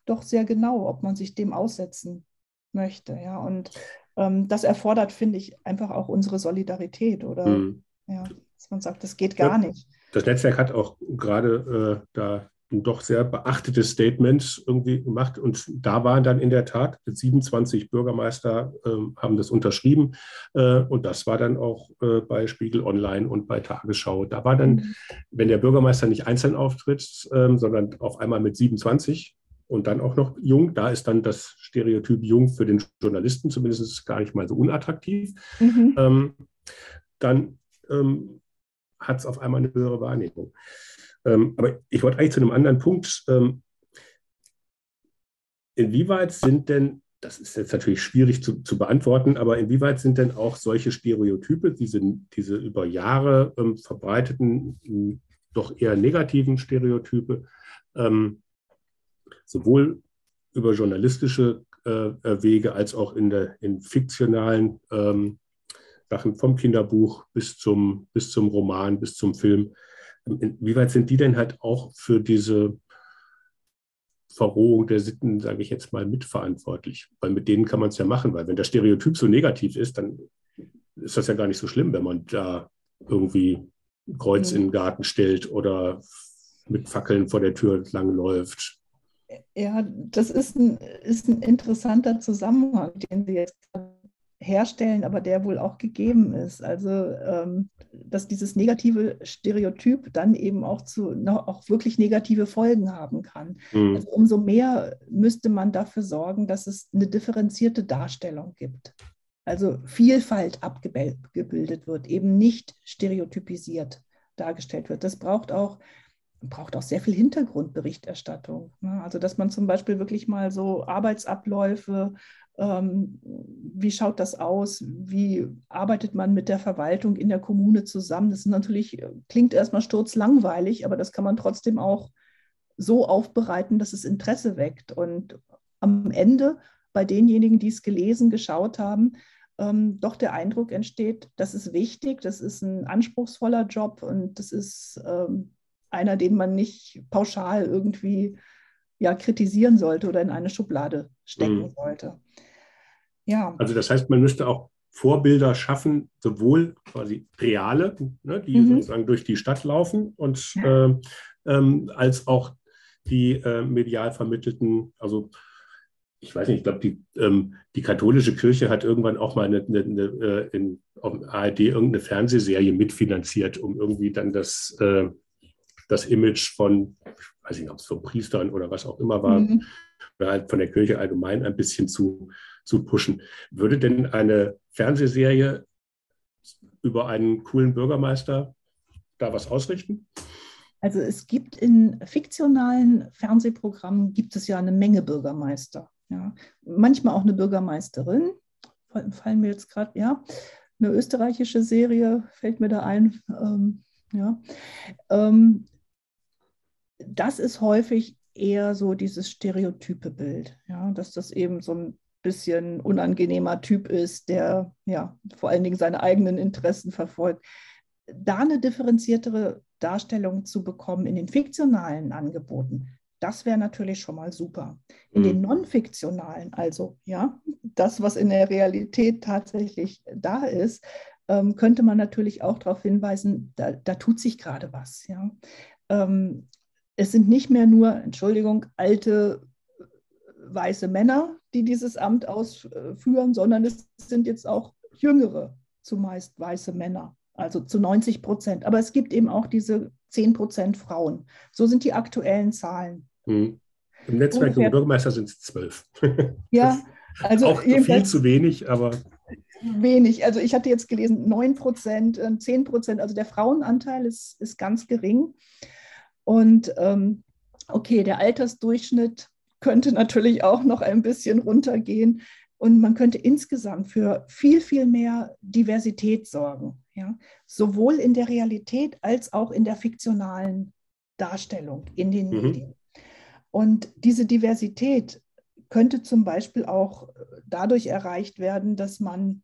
doch sehr genau, ob man sich dem aussetzen möchte. Ja, und ähm, das erfordert, finde ich, einfach auch unsere Solidarität oder mhm. ja, dass man sagt, das geht gar ja, nicht. Das Netzwerk hat auch gerade äh, da doch sehr beachtetes Statement irgendwie gemacht. Und da waren dann in der Tat 27 Bürgermeister äh, haben das unterschrieben. Äh, und das war dann auch äh, bei Spiegel Online und bei Tagesschau. Da war dann, mhm. wenn der Bürgermeister nicht einzeln auftritt, ähm, sondern auf einmal mit 27 und dann auch noch jung, da ist dann das Stereotyp jung für den Journalisten zumindest gar nicht mal so unattraktiv. Mhm. Ähm, dann ähm, hat es auf einmal eine höhere Wahrnehmung. Ähm, aber ich wollte eigentlich zu einem anderen Punkt. Ähm, inwieweit sind denn, das ist jetzt natürlich schwierig zu, zu, beantworten, aber inwieweit sind denn auch solche Stereotype, diese, diese über Jahre ähm, verbreiteten, doch eher negativen Stereotype, ähm, sowohl über journalistische äh, Wege als auch in, der, in fiktionalen ähm, Sachen vom Kinderbuch bis zum, bis zum Roman, bis zum Film, Inwieweit sind die denn halt auch für diese Verrohung der Sitten, sage ich jetzt mal, mitverantwortlich? Weil mit denen kann man es ja machen, weil wenn der Stereotyp so negativ ist, dann ist das ja gar nicht so schlimm, wenn man da irgendwie Kreuz mhm. in den Garten stellt oder mit Fackeln vor der Tür langläuft. Ja, das ist ein, ist ein interessanter Zusammenhang, den Sie jetzt herstellen, aber der wohl auch gegeben ist. Also, ähm, dass dieses negative Stereotyp dann eben auch zu auch wirklich negative Folgen haben kann. Mhm. Also umso mehr müsste man dafür sorgen, dass es eine differenzierte Darstellung gibt. Also Vielfalt abgebildet wird, eben nicht stereotypisiert dargestellt wird. Das braucht auch braucht auch sehr viel Hintergrundberichterstattung. Ne? Also dass man zum Beispiel wirklich mal so Arbeitsabläufe wie schaut das aus? Wie arbeitet man mit der Verwaltung in der Kommune zusammen? Das ist natürlich, klingt erstmal sturzlangweilig, aber das kann man trotzdem auch so aufbereiten, dass es Interesse weckt. Und am Ende bei denjenigen, die es gelesen, geschaut haben, ähm, doch der Eindruck entsteht, das ist wichtig, das ist ein anspruchsvoller Job und das ist ähm, einer, den man nicht pauschal irgendwie ja, kritisieren sollte oder in eine Schublade stecken mhm. sollte. Ja. Also das heißt, man müsste auch Vorbilder schaffen, sowohl quasi reale, ne, die mhm. sozusagen durch die Stadt laufen, und ja. äh, ähm, als auch die äh, medial vermittelten, also ich weiß nicht, ich glaube, die, ähm, die katholische Kirche hat irgendwann auch mal eine, eine, eine, äh, in, ARD irgendeine Fernsehserie mitfinanziert, um irgendwie dann das, äh, das Image von, ich weiß nicht, ob es von Priestern oder was auch immer war, mhm. oder halt von der Kirche allgemein ein bisschen zu, zu pushen. Würde denn eine Fernsehserie über einen coolen Bürgermeister da was ausrichten? Also es gibt in fiktionalen Fernsehprogrammen gibt es ja eine Menge Bürgermeister. Ja. Manchmal auch eine Bürgermeisterin, fallen mir jetzt gerade, ja, eine österreichische Serie fällt mir da ein. Ähm, ja. Ähm, das ist häufig eher so dieses stereotype Bild, ja, dass das eben so ein bisschen unangenehmer Typ ist, der ja vor allen Dingen seine eigenen Interessen verfolgt. Da eine differenziertere Darstellung zu bekommen in den fiktionalen Angeboten, das wäre natürlich schon mal super. In mhm. den non-fiktionalen, also ja, das, was in der Realität tatsächlich da ist, ähm, könnte man natürlich auch darauf hinweisen, da, da tut sich gerade was. Ja. Ähm, es sind nicht mehr nur, Entschuldigung, alte weiße Männer, die dieses Amt ausführen, sondern es sind jetzt auch jüngere, zumeist weiße Männer, also zu 90 Prozent. Aber es gibt eben auch diese 10 Prozent Frauen. So sind die aktuellen Zahlen. Hm. Im Netzwerk der Bürgermeister sind es zwölf. Ja, also auch viel zu wenig, aber. wenig. Also ich hatte jetzt gelesen, 9 Prozent, 10 Prozent, also der Frauenanteil ist, ist ganz gering. Und ähm, okay, der Altersdurchschnitt könnte natürlich auch noch ein bisschen runtergehen. Und man könnte insgesamt für viel, viel mehr Diversität sorgen. Ja? Sowohl in der Realität als auch in der fiktionalen Darstellung in den mhm. Medien. Und diese Diversität könnte zum Beispiel auch dadurch erreicht werden, dass man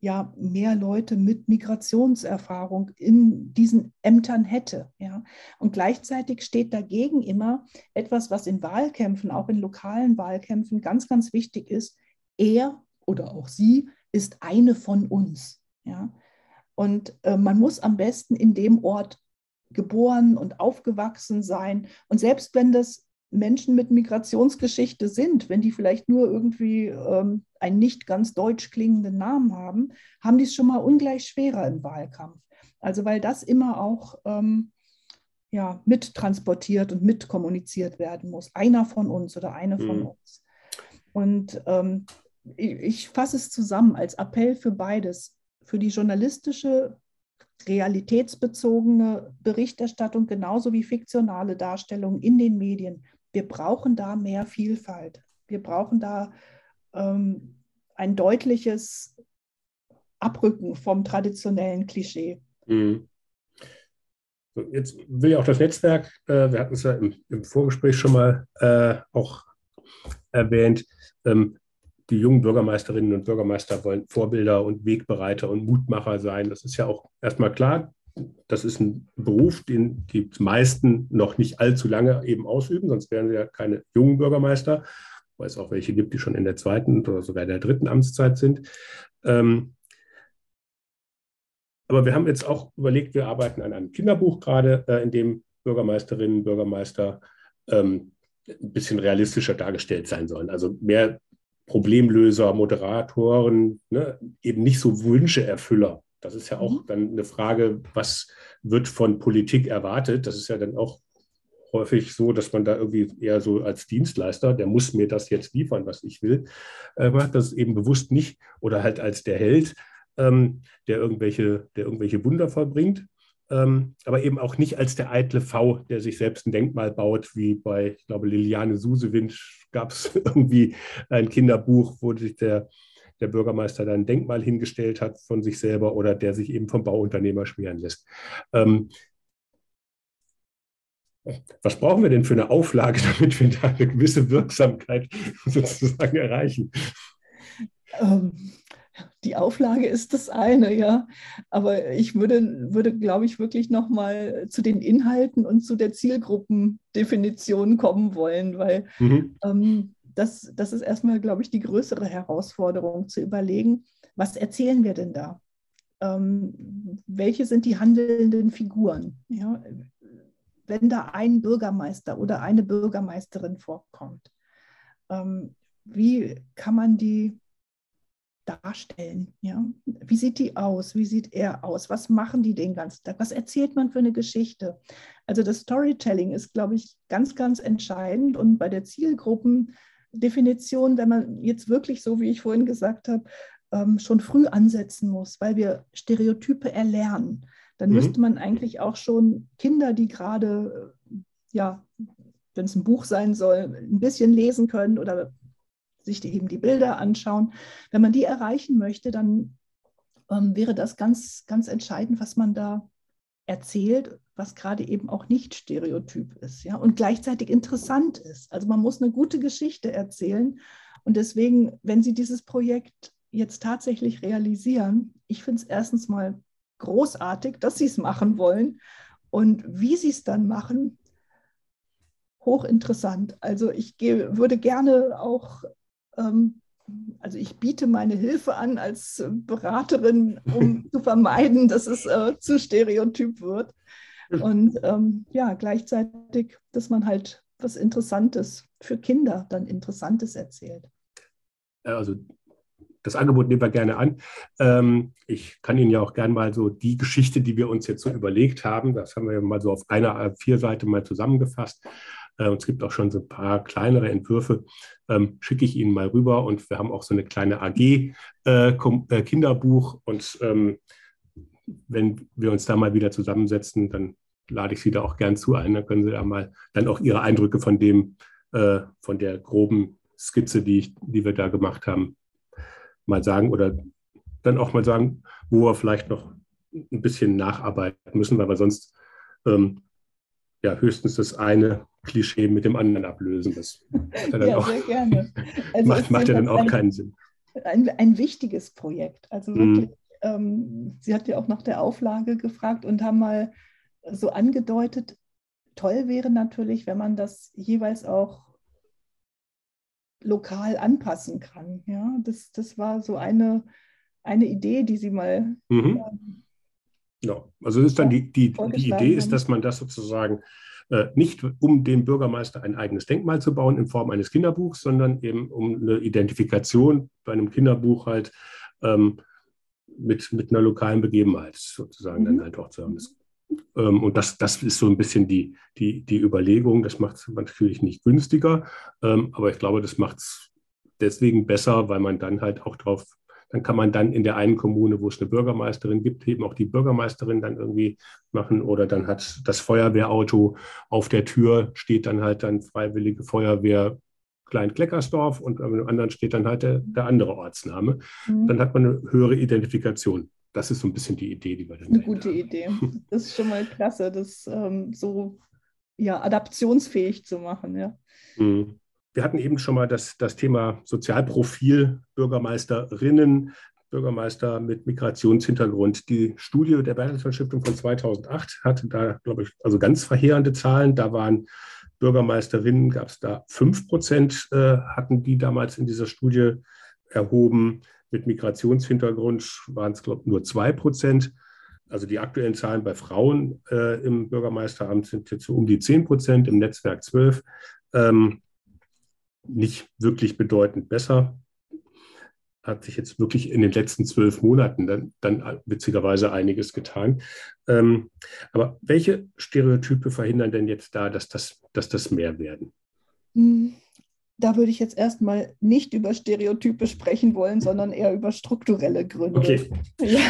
ja mehr Leute mit Migrationserfahrung in diesen Ämtern hätte. Ja. Und gleichzeitig steht dagegen immer etwas, was in Wahlkämpfen, auch in lokalen Wahlkämpfen ganz, ganz wichtig ist. Er oder auch sie ist eine von uns. Ja. Und äh, man muss am besten in dem Ort geboren und aufgewachsen sein. Und selbst wenn das Menschen mit Migrationsgeschichte sind, wenn die vielleicht nur irgendwie ähm, einen nicht ganz deutsch klingenden Namen haben, haben die es schon mal ungleich schwerer im Wahlkampf. Also weil das immer auch ähm, ja, mittransportiert und mitkommuniziert werden muss. Einer von uns oder eine von mhm. uns. Und ähm, ich, ich fasse es zusammen als Appell für beides, für die journalistische realitätsbezogene Berichterstattung genauso wie fiktionale Darstellung in den Medien wir brauchen da mehr Vielfalt. Wir brauchen da ähm, ein deutliches Abrücken vom traditionellen Klischee. Mhm. Jetzt will ja auch das Netzwerk, äh, wir hatten es ja im, im Vorgespräch schon mal äh, auch erwähnt, ähm, die jungen Bürgermeisterinnen und Bürgermeister wollen Vorbilder und Wegbereiter und Mutmacher sein. Das ist ja auch erstmal klar das ist ein Beruf, den die meisten noch nicht allzu lange eben ausüben, sonst wären sie ja keine jungen Bürgermeister, weil es auch welche gibt, die schon in der zweiten oder sogar der dritten Amtszeit sind. Ähm, aber wir haben jetzt auch überlegt, wir arbeiten an einem Kinderbuch gerade, äh, in dem Bürgermeisterinnen und Bürgermeister ähm, ein bisschen realistischer dargestellt sein sollen. Also mehr Problemlöser, Moderatoren, ne, eben nicht so Wünscheerfüller das ist ja auch mhm. dann eine Frage, was wird von Politik erwartet? Das ist ja dann auch häufig so, dass man da irgendwie eher so als Dienstleister, der muss mir das jetzt liefern, was ich will, äh, macht das eben bewusst nicht oder halt als der Held, ähm, der, irgendwelche, der irgendwelche Wunder vollbringt. Ähm, aber eben auch nicht als der eitle V, der sich selbst ein Denkmal baut, wie bei, ich glaube, Liliane Susewind gab es irgendwie ein Kinderbuch, wo sich der der Bürgermeister da ein Denkmal hingestellt hat von sich selber oder der sich eben vom Bauunternehmer schmieren lässt. Ähm, was brauchen wir denn für eine Auflage, damit wir da eine gewisse Wirksamkeit sozusagen erreichen? Ähm, die Auflage ist das eine, ja. Aber ich würde, würde glaube ich, wirklich nochmal zu den Inhalten und zu der Zielgruppendefinition kommen wollen, weil mhm. ähm, das, das ist erstmal, glaube ich, die größere Herausforderung zu überlegen, was erzählen wir denn da? Ähm, welche sind die handelnden Figuren? Ja? Wenn da ein Bürgermeister oder eine Bürgermeisterin vorkommt, ähm, wie kann man die darstellen? Ja? Wie sieht die aus? Wie sieht er aus? Was machen die den ganzen Tag? Was erzählt man für eine Geschichte? Also das Storytelling ist, glaube ich, ganz, ganz entscheidend und bei der Zielgruppen Definition, wenn man jetzt wirklich, so wie ich vorhin gesagt habe, ähm, schon früh ansetzen muss, weil wir Stereotype erlernen. Dann mhm. müsste man eigentlich auch schon Kinder, die gerade, äh, ja, wenn es ein Buch sein soll, ein bisschen lesen können oder sich die, eben die Bilder anschauen. Wenn man die erreichen möchte, dann ähm, wäre das ganz, ganz entscheidend, was man da erzählt, was gerade eben auch nicht stereotyp ist, ja, und gleichzeitig interessant ist. Also man muss eine gute Geschichte erzählen. Und deswegen, wenn Sie dieses Projekt jetzt tatsächlich realisieren, ich finde es erstens mal großartig, dass Sie es machen wollen. Und wie Sie es dann machen, hochinteressant. Also ich gehe, würde gerne auch ähm, also ich biete meine Hilfe an als Beraterin, um zu vermeiden, dass es äh, zu stereotyp wird. Und ähm, ja, gleichzeitig, dass man halt was Interessantes für Kinder dann Interessantes erzählt. Also das Angebot nehmen wir gerne an. Ähm, ich kann Ihnen ja auch gerne mal so die Geschichte, die wir uns jetzt so überlegt haben, das haben wir mal so auf einer A4-Seite mal zusammengefasst, Äh, und es gibt auch schon so ein paar kleinere Entwürfe. Ähm, schicke ich Ihnen mal rüber. Und wir haben auch so eine kleine AG äh, äh, Kinderbuch. Und ähm, wenn wir uns da mal wieder zusammensetzen, dann lade ich Sie da auch gern zu ein. Dann können Sie da mal dann auch Ihre Eindrücke von dem, äh, von der groben Skizze, die, ich, die wir da gemacht haben, mal sagen oder dann auch mal sagen, wo wir vielleicht noch ein bisschen nacharbeiten müssen, weil wir sonst ähm, ja höchstens das eine Klischee mit dem anderen ablösen. Das ja, auch, sehr gerne. Also macht, macht ja dann auch ein, keinen Sinn. Ein, ein wichtiges Projekt. Also mhm. wirklich, mhm. Ähm, sie hat ja auch nach der Auflage gefragt und haben mal so angedeutet, toll wäre natürlich, wenn man das jeweils auch lokal anpassen kann. Ja, das, das war so eine, eine Idee, die sie mal. Mhm. Ähm, ja, also ist dann die, die, die Idee ist, dass man das sozusagen äh, nicht um dem Bürgermeister ein eigenes Denkmal zu bauen in Form eines Kinderbuchs, sondern eben um eine Identifikation bei einem Kinderbuch halt ähm, mit, mit einer lokalen Begebenheit sozusagen mhm. dann halt auch zu haben. Das ähm, und das, das ist so ein bisschen die, die, die Überlegung. Das macht es natürlich nicht günstiger, ähm, aber ich glaube, das macht es deswegen besser, weil man dann halt auch drauf, dann kann man dann in der einen Kommune, wo es eine Bürgermeisterin gibt, eben auch die Bürgermeisterin dann irgendwie machen oder dann hat das Feuerwehrauto auf der Tür steht dann halt dann Freiwillige Feuerwehr Klein-Kleckersdorf und am anderen steht dann halt der, der andere Ortsname. Mhm. Dann hat man eine höhere Identifikation das ist so ein bisschen die Idee, die wir dann Eine gute haben. Idee. Das ist schon mal klasse, das ähm, so ja, adaptionsfähig zu machen. Ja. Mhm. Wir hatten eben schon mal das, das Thema Sozialprofil Bürgermeisterinnen, Bürgermeister mit Migrationshintergrund. Die Studie der Bertelsmann Stiftung von 2008 hatte da, glaube ich, also ganz verheerende Zahlen. Da waren Bürgermeisterinnen, gab es da 5 Prozent, äh, hatten die damals in dieser Studie erhoben. Mit Migrationshintergrund waren es, glaube ich, nur zwei Prozent. Also die aktuellen Zahlen bei Frauen äh, im Bürgermeisteramt sind jetzt so um die 10 Prozent, im Netzwerk 12. Ähm, nicht wirklich bedeutend besser. Hat sich jetzt wirklich in den letzten zwölf Monaten dann, dann witzigerweise einiges getan. Ähm, aber welche Stereotype verhindern denn jetzt da, dass das, dass das mehr werden? Hm da würde ich jetzt erstmal nicht über Stereotype sprechen wollen, sondern eher über strukturelle Gründe. Okay. Ja,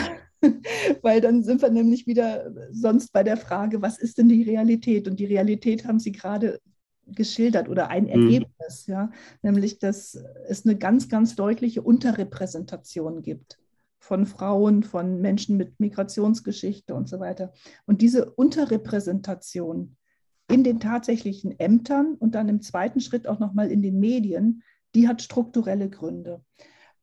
weil dann sind wir nämlich wieder sonst bei der Frage, was ist denn die Realität? Und die Realität haben Sie gerade geschildert oder ein mhm. Ergebnis, mhm. ja, nämlich dass es eine ganz, ganz deutliche Unterrepräsentation gibt von Frauen, von Menschen mit Migrationsgeschichte und so weiter. Und diese Unterrepräsentation, in den tatsächlichen Ämtern und dann im zweiten Schritt auch nochmal in den Medien, die hat strukturelle Gründe.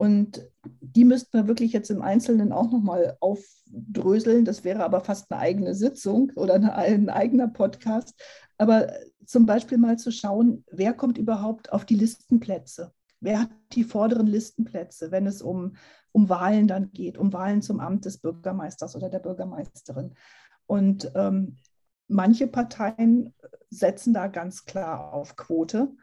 Und die müssten wir wirklich jetzt im Einzelnen auch nochmal aufdröseln. Das wäre aber fast eine eigene Sitzung oder ein eigener Podcast. Aber zum Beispiel mal zu schauen, wer kommt überhaupt auf die Listenplätze? Wer hat die vorderen Listenplätze, wenn es um, um Wahlen dann geht, um Wahlen zum Amt des Bürgermeisters oder der Bürgermeisterin? Und ähm, manche Parteien setzen da ganz klar auf Quote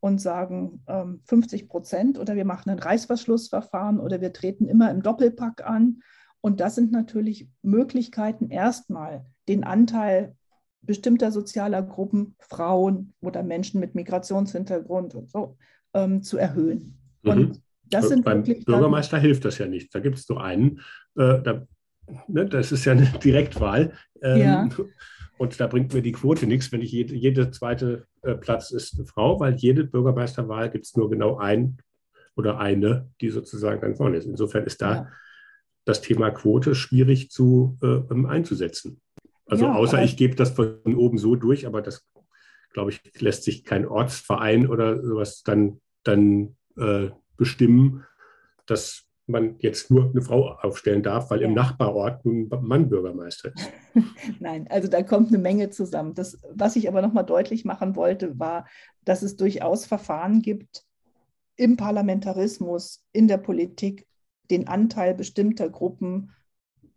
und sagen ähm, 50 Prozent oder wir machen ein Reißverschlussverfahren oder wir treten immer im Doppelpack an. Und das sind natürlich Möglichkeiten, erstmal den Anteil bestimmter sozialer Gruppen, Frauen oder Menschen mit Migrationshintergrund und so, ähm, zu erhöhen. Mhm. Und das sind Beim Bürgermeister dann, hilft das ja nicht. Da gibt es nur einen. Äh, da, ne, das ist ja eine Direktwahl. Ähm, ja. Und da bringt mir die Quote nichts, wenn ich jede, jede zweite äh, Platz ist eine Frau, weil jede Bürgermeisterwahl gibt es nur genau ein oder eine, die sozusagen dann vorne ist. Insofern ist da ja. das Thema Quote schwierig zu äh, einzusetzen. Also ja, außer ich gebe das von oben so durch, aber das, glaube ich, lässt sich kein Ortsverein oder sowas dann, dann äh, bestimmen, dass man jetzt nur eine Frau aufstellen darf, weil ja. im Nachbarort ein Mann Bürgermeister ist. Nein, also da kommt eine Menge zusammen. Das, was ich aber nochmal deutlich machen wollte, war, dass es durchaus Verfahren gibt im Parlamentarismus, in der Politik, den Anteil bestimmter Gruppen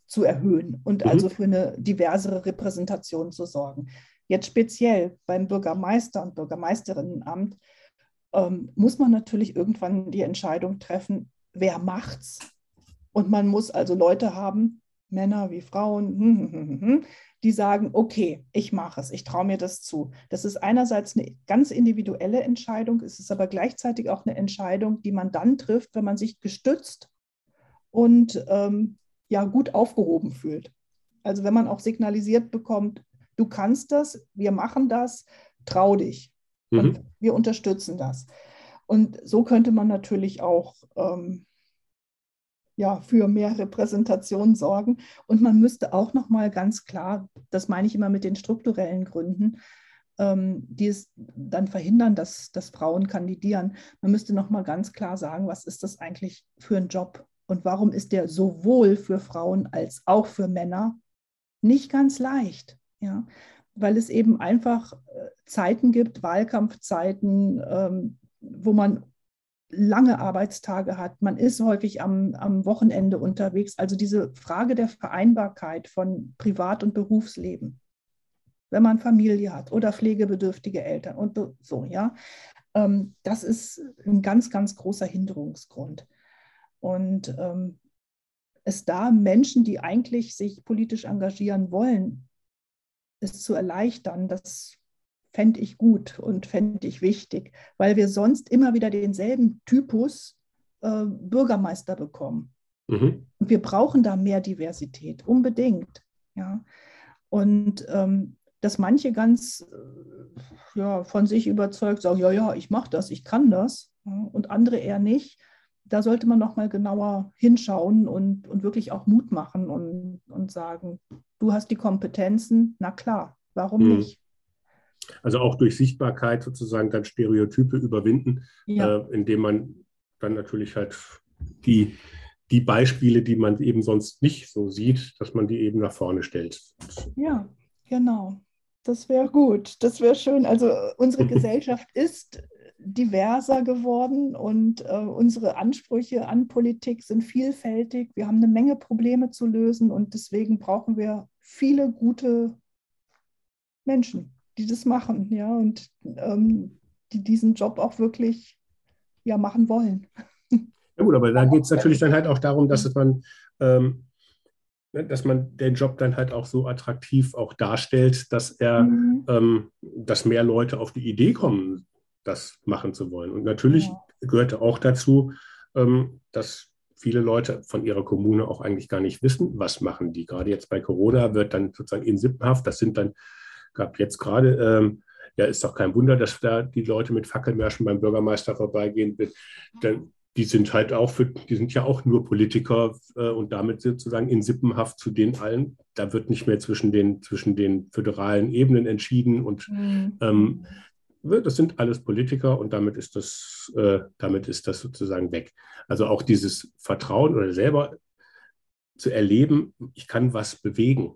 zu erhöhen und mhm. also für eine diversere Repräsentation zu sorgen. Jetzt speziell beim Bürgermeister und Bürgermeisterinnenamt ähm, muss man natürlich irgendwann die Entscheidung treffen, wer macht's? Und man muss also Leute haben, Männer wie Frauen, hm, hm, hm, die sagen, okay, ich mache es, ich traue mir das zu. Das ist einerseits eine ganz individuelle Entscheidung, es ist aber gleichzeitig auch eine Entscheidung, die man dann trifft, wenn man sich gestützt und ähm, ja gut aufgehoben fühlt. Also wenn man auch signalisiert bekommt, du kannst das, wir machen das, trau dich. Mhm. Wir unterstützen das. Und so könnte man natürlich auch ähm, ja, für mehr Repräsentation sorgen. Und man müsste auch noch mal ganz klar, das meine ich immer mit den strukturellen Gründen, ähm, die es dann verhindern, dass, dass Frauen kandidieren. Man müsste noch mal ganz klar sagen, was ist das eigentlich für ein Job und warum ist der sowohl für Frauen als auch für Männer nicht ganz leicht. Ja? Weil es eben einfach äh, Zeiten gibt, Wahlkampfzeiten, ähm, wo man lange Arbeitstage hat. Man ist häufig am, am Wochenende unterwegs. Also diese Frage der Vereinbarkeit von Privat- und Berufsleben, wenn man Familie hat oder pflegebedürftige Eltern und so, ja, ähm, das ist ein ganz, ganz großer Hinderungsgrund. Und ähm, es da Menschen, die eigentlich sich politisch engagieren wollen, es zu erleichtern, das fände ich gut und fände ich wichtig, weil wir sonst immer wieder denselben Typus äh, Bürgermeister bekommen. Mhm. Und wir brauchen da mehr Diversität, unbedingt. Ja. Und ähm, dass manche ganz äh, ja, von sich überzeugt sagen, ja, ja, ich mache das, ich kann das, ja, und andere eher nicht. Da sollte man noch mal genauer hinschauen und, und wirklich auch Mut machen und, und sagen, du hast die Kompetenzen, na klar, warum mhm. nicht? Also auch durch Sichtbarkeit sozusagen dann Stereotype überwinden, ja. äh, indem man dann natürlich halt die, die Beispiele, die man eben sonst nicht so sieht, dass man die eben nach vorne stellt. Ja, genau. Das wäre gut. Das wäre schön. Also unsere Gesellschaft ist diverser geworden und äh, unsere Ansprüche an Politik sind vielfältig. Wir haben eine Menge Probleme zu lösen und deswegen brauchen wir viele gute Menschen die das machen, ja, und ähm, die diesen Job auch wirklich ja, machen wollen. Ja gut, aber da geht es natürlich dann halt auch darum, dass man, ähm, ne, dass man den Job dann halt auch so attraktiv auch darstellt, dass er, mhm. ähm, dass mehr Leute auf die Idee kommen, das machen zu wollen. Und natürlich ja. gehörte auch dazu, ähm, dass viele Leute von ihrer Kommune auch eigentlich gar nicht wissen, was machen die. Gerade jetzt bei Corona wird dann sozusagen in Sippenhaft, das sind dann gab jetzt gerade, ähm, ja, ist doch kein Wunder, dass da die Leute mit Fackelmärschen beim Bürgermeister vorbeigehen. Denn die sind halt auch für, die sind ja auch nur Politiker äh, und damit sozusagen in Sippenhaft zu den allen. Da wird nicht mehr zwischen den, zwischen den föderalen Ebenen entschieden und mhm. ähm, das sind alles Politiker und damit ist das, äh, damit ist das sozusagen weg. Also auch dieses Vertrauen oder selber zu erleben, ich kann was bewegen.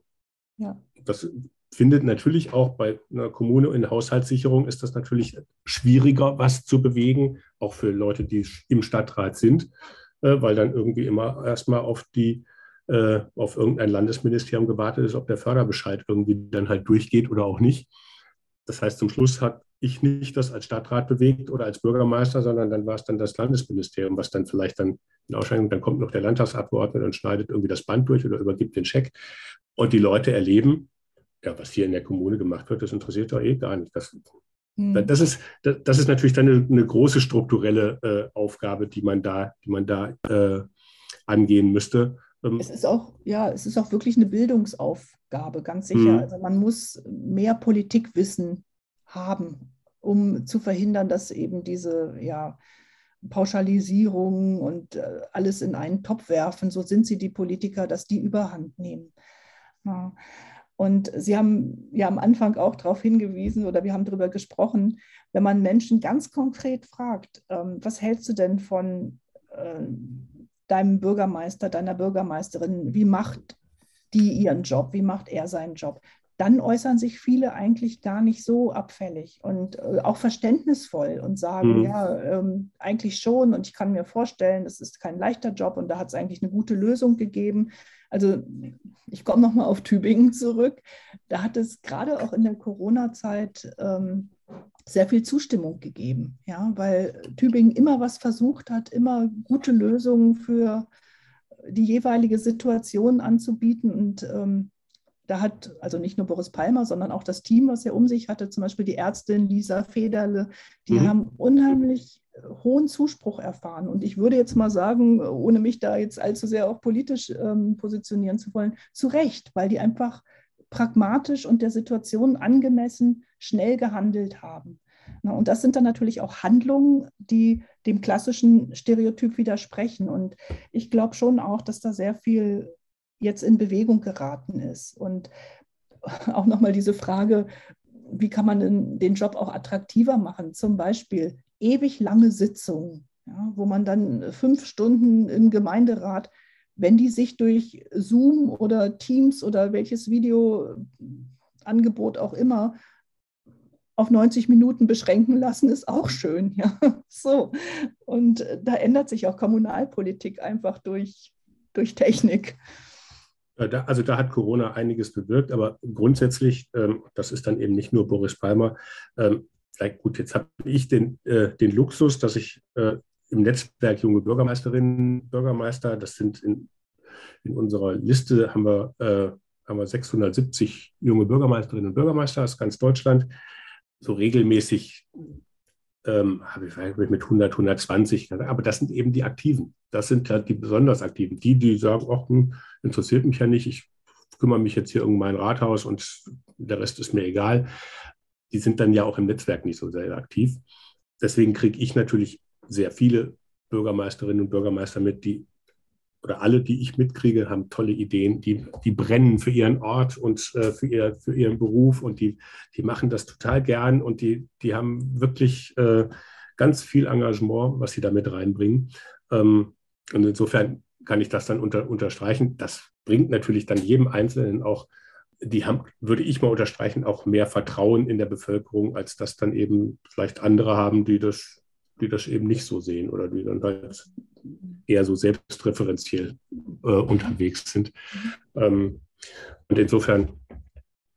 Ja. Das findet natürlich auch bei einer Kommune in Haushaltssicherung ist das natürlich schwieriger, was zu bewegen, auch für Leute, die im Stadtrat sind, äh, weil dann irgendwie immer erstmal auf die äh, auf irgendein Landesministerium gewartet ist, ob der Förderbescheid irgendwie dann halt durchgeht oder auch nicht. Das heißt, zum Schluss hat ich nicht das als Stadtrat bewegt oder als Bürgermeister, sondern dann war es dann das Landesministerium, was dann vielleicht dann in Ausscheidung, dann kommt noch der Landtagsabgeordnete und schneidet irgendwie das Band durch oder übergibt den Scheck. Und die Leute erleben, ja, was hier in der Kommune gemacht wird, das interessiert doch eh gar nicht. Das, hm. das, ist, das, das, ist natürlich dann eine, eine große strukturelle äh, Aufgabe, die man da, die man da äh, angehen müsste. Ähm, es ist auch, ja, es ist auch wirklich eine Bildungsaufgabe, ganz sicher. Hm. Also man muss mehr Politikwissen haben, um zu verhindern, dass eben diese, ja, Pauschalisierung und äh, alles in einen Topf werfen, so sind sie die Politiker, dass die überhand nehmen. Ja. Und Sie haben ja am Anfang auch darauf hingewiesen oder wir haben darüber gesprochen, wenn man Menschen ganz konkret fragt, ähm, was hältst du denn von äh, deinem Bürgermeister, deiner Bürgermeisterin, wie macht die ihren Job, wie macht er seinen Job? Dann äußern sich viele eigentlich gar nicht so abfällig und äh, auch verständnisvoll und sagen, mhm. ja, ähm, eigentlich schon und ich kann mir vorstellen, es ist kein leichter Job und da hat es eigentlich eine gute Lösung gegeben. Also ich komme nochmal auf Tübingen zurück. Da hat es gerade auch in der Corona-Zeit ähm, sehr viel Zustimmung gegeben, ja, weil Tübingen immer was versucht hat, immer gute Lösungen für die jeweilige Situation anzubieten. Und ähm, da hat also nicht nur Boris Palmer, sondern auch das Team, was er um sich hatte, zum Beispiel die Ärztin Lisa Federle, die mhm. haben unheimlich hohen Zuspruch erfahren. Und ich würde jetzt mal sagen, ohne mich da jetzt allzu sehr auch politisch ähm, positionieren zu wollen, zu Recht, weil die einfach pragmatisch und der Situation angemessen schnell gehandelt haben. Na, und das sind dann natürlich auch Handlungen, die dem klassischen Stereotyp widersprechen. Und ich glaube schon auch, dass da sehr viel jetzt in Bewegung geraten ist. Und auch nochmal diese Frage, wie kann man den, Job auch attraktiver machen? Zum Beispiel ewig lange Sitzungen, ja, wo man dann fünf Stunden im Gemeinderat, wenn die sich durch Zoom oder Teams oder welches Videoangebot auch immer auf 90 Minuten beschränken lassen, ist auch schön. Ja, so. Und da ändert sich auch Kommunalpolitik einfach durch, durch Technik. Also da hat Corona einiges bewirkt, aber grundsätzlich, ähm, das ist dann eben nicht nur Boris Palmer, ähm, gut, jetzt habe ich den, äh, den Luxus, dass ich äh, im Netzwerk junge Bürgermeisterinnen, Bürgermeister, das sind in, in unserer Liste haben wir, äh, haben wir 670 junge Bürgermeisterinnen und Bürgermeister aus ganz Deutschland. So regelmäßig ähm, habe ich mit 100, 120, aber das sind eben die Aktiven. Das sind halt die besonders Aktiven. Die, die sagen, ach, hm, interessiert mich ja nicht, ich kümmere mich jetzt hier um mein Rathaus und der Rest ist mir egal die sind dann ja auch im Netzwerk nicht so sehr aktiv. Deswegen kriege ich natürlich sehr viele Bürgermeisterinnen und Bürgermeister mit, die oder alle, die ich mitkriege, haben tolle Ideen, die, die brennen für ihren Ort und äh, für, ihr, für ihren Beruf und die, die machen das total gern und die, die haben wirklich äh, ganz viel Engagement, was sie damit reinbringen. Ähm, und insofern kann ich das dann unter, unterstreichen. Das bringt natürlich dann jedem Einzelnen auch die haben, würde ich mal unterstreichen, auch mehr Vertrauen in der Bevölkerung, als das dann eben vielleicht andere haben, die das, die das eben nicht so sehen oder die dann halt eher so selbstreferenziell äh, unterwegs sind. Ähm, und insofern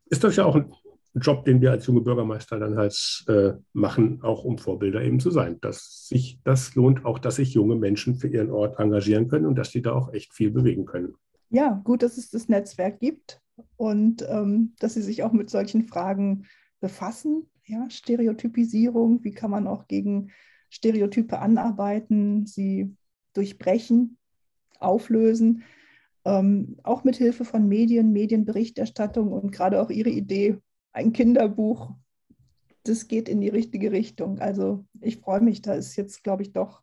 ist das ja auch ein Job, den wir als junge Bürgermeister dann halt äh, machen, auch um Vorbilder eben zu sein. Dass sich das lohnt auch, dass sich junge Menschen für ihren Ort engagieren können und dass die da auch echt viel bewegen können. Ja, gut, dass es das Netzwerk gibt und ähm, dass sie sich auch mit solchen Fragen befassen. Ja, Stereotypisierung, wie kann man auch gegen Stereotype anarbeiten, sie durchbrechen, auflösen, ähm, auch mit Hilfe von Medien, Medienberichterstattung und gerade auch Ihre Idee, ein Kinderbuch, das geht in die richtige Richtung. Also ich freue mich, da ist jetzt, glaube ich, doch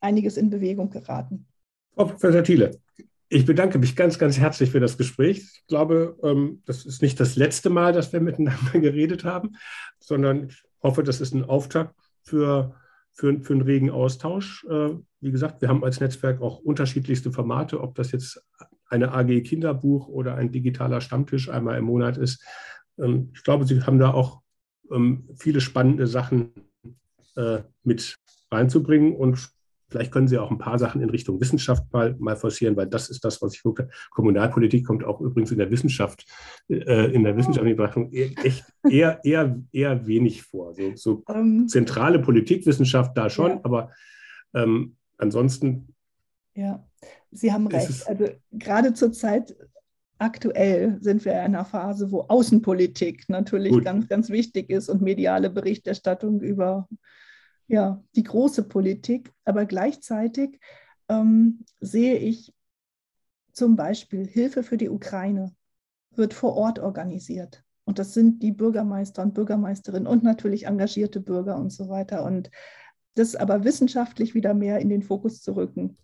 einiges in Bewegung geraten. Frau Professor Thiele, ich bedanke mich ganz, ganz herzlich für das Gespräch. Ich glaube, ähm, das ist nicht das letzte Mal, dass wir miteinander geredet haben, sondern ich hoffe, das ist ein Auftakt für, für, für einen regen Austausch. Äh, wie gesagt, wir haben als Netzwerk auch unterschiedlichste Formate, ob das jetzt eine AG Kinderbuch oder ein digitaler Stammtisch einmal im Monat ist. Ähm, ich glaube, Sie haben da auch ähm, viele spannende Sachen äh, mit reinzubringen und Vielleicht können Sie auch ein paar Sachen in Richtung Wissenschaft mal, mal forcieren, weil das ist das, was ich gucke. Kommunalpolitik kommt auch übrigens in der Wissenschaft, äh, in der wissenschaftlichen Betrachtung e-, echt eher, eher, eher wenig vor. So, so um, ähm. zentrale Politikwissenschaft da schon, ja. aber ähm, ansonsten. Ja, Sie haben recht. Also gerade zur Zeit aktuell sind wir in einer Phase, wo Außenpolitik natürlich Gut. ganz, ganz wichtig ist und mediale Berichterstattung über ja, die große Politik, aber gleichzeitig ähm, sehe ich zum Beispiel Hilfe für die Ukraine wird vor Ort organisiert. Und das sind die Bürgermeister und Bürgermeisterinnen und natürlich engagierte Bürger und so weiter. Und das aber wissenschaftlich wieder mehr in den Fokus zu rücken,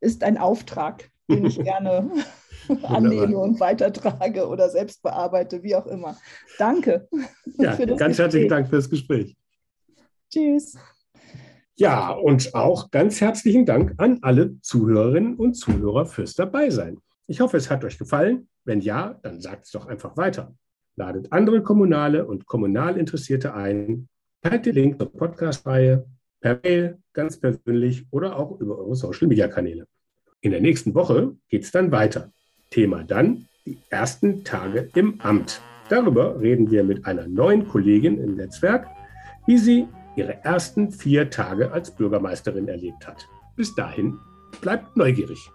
ist ein Auftrag, den ich gerne annehme und weitertrage oder selbst bearbeite, wie auch immer. Danke. Ja, ganz herzlichen Dank fürs Gespräch. Tschüss. Ja, und auch ganz herzlichen Dank an alle Zuhörerinnen und Zuhörer fürs Dabeisein. Ich hoffe, es hat euch gefallen. Wenn ja, dann sagt es doch einfach weiter. Ladet andere Kommunale und kommunal Interessierte ein. Teilt den Link zur Podcast-Reihe per Mail, ganz persönlich oder auch über eure Social-Media-Kanäle. In der nächsten Woche geht es dann weiter. Thema dann die ersten Tage im Amt. Darüber reden wir mit einer neuen Kollegin im Netzwerk, wie sie ihre ersten vier Tage als Bürgermeisterin erlebt hat. Bis dahin, bleibt neugierig.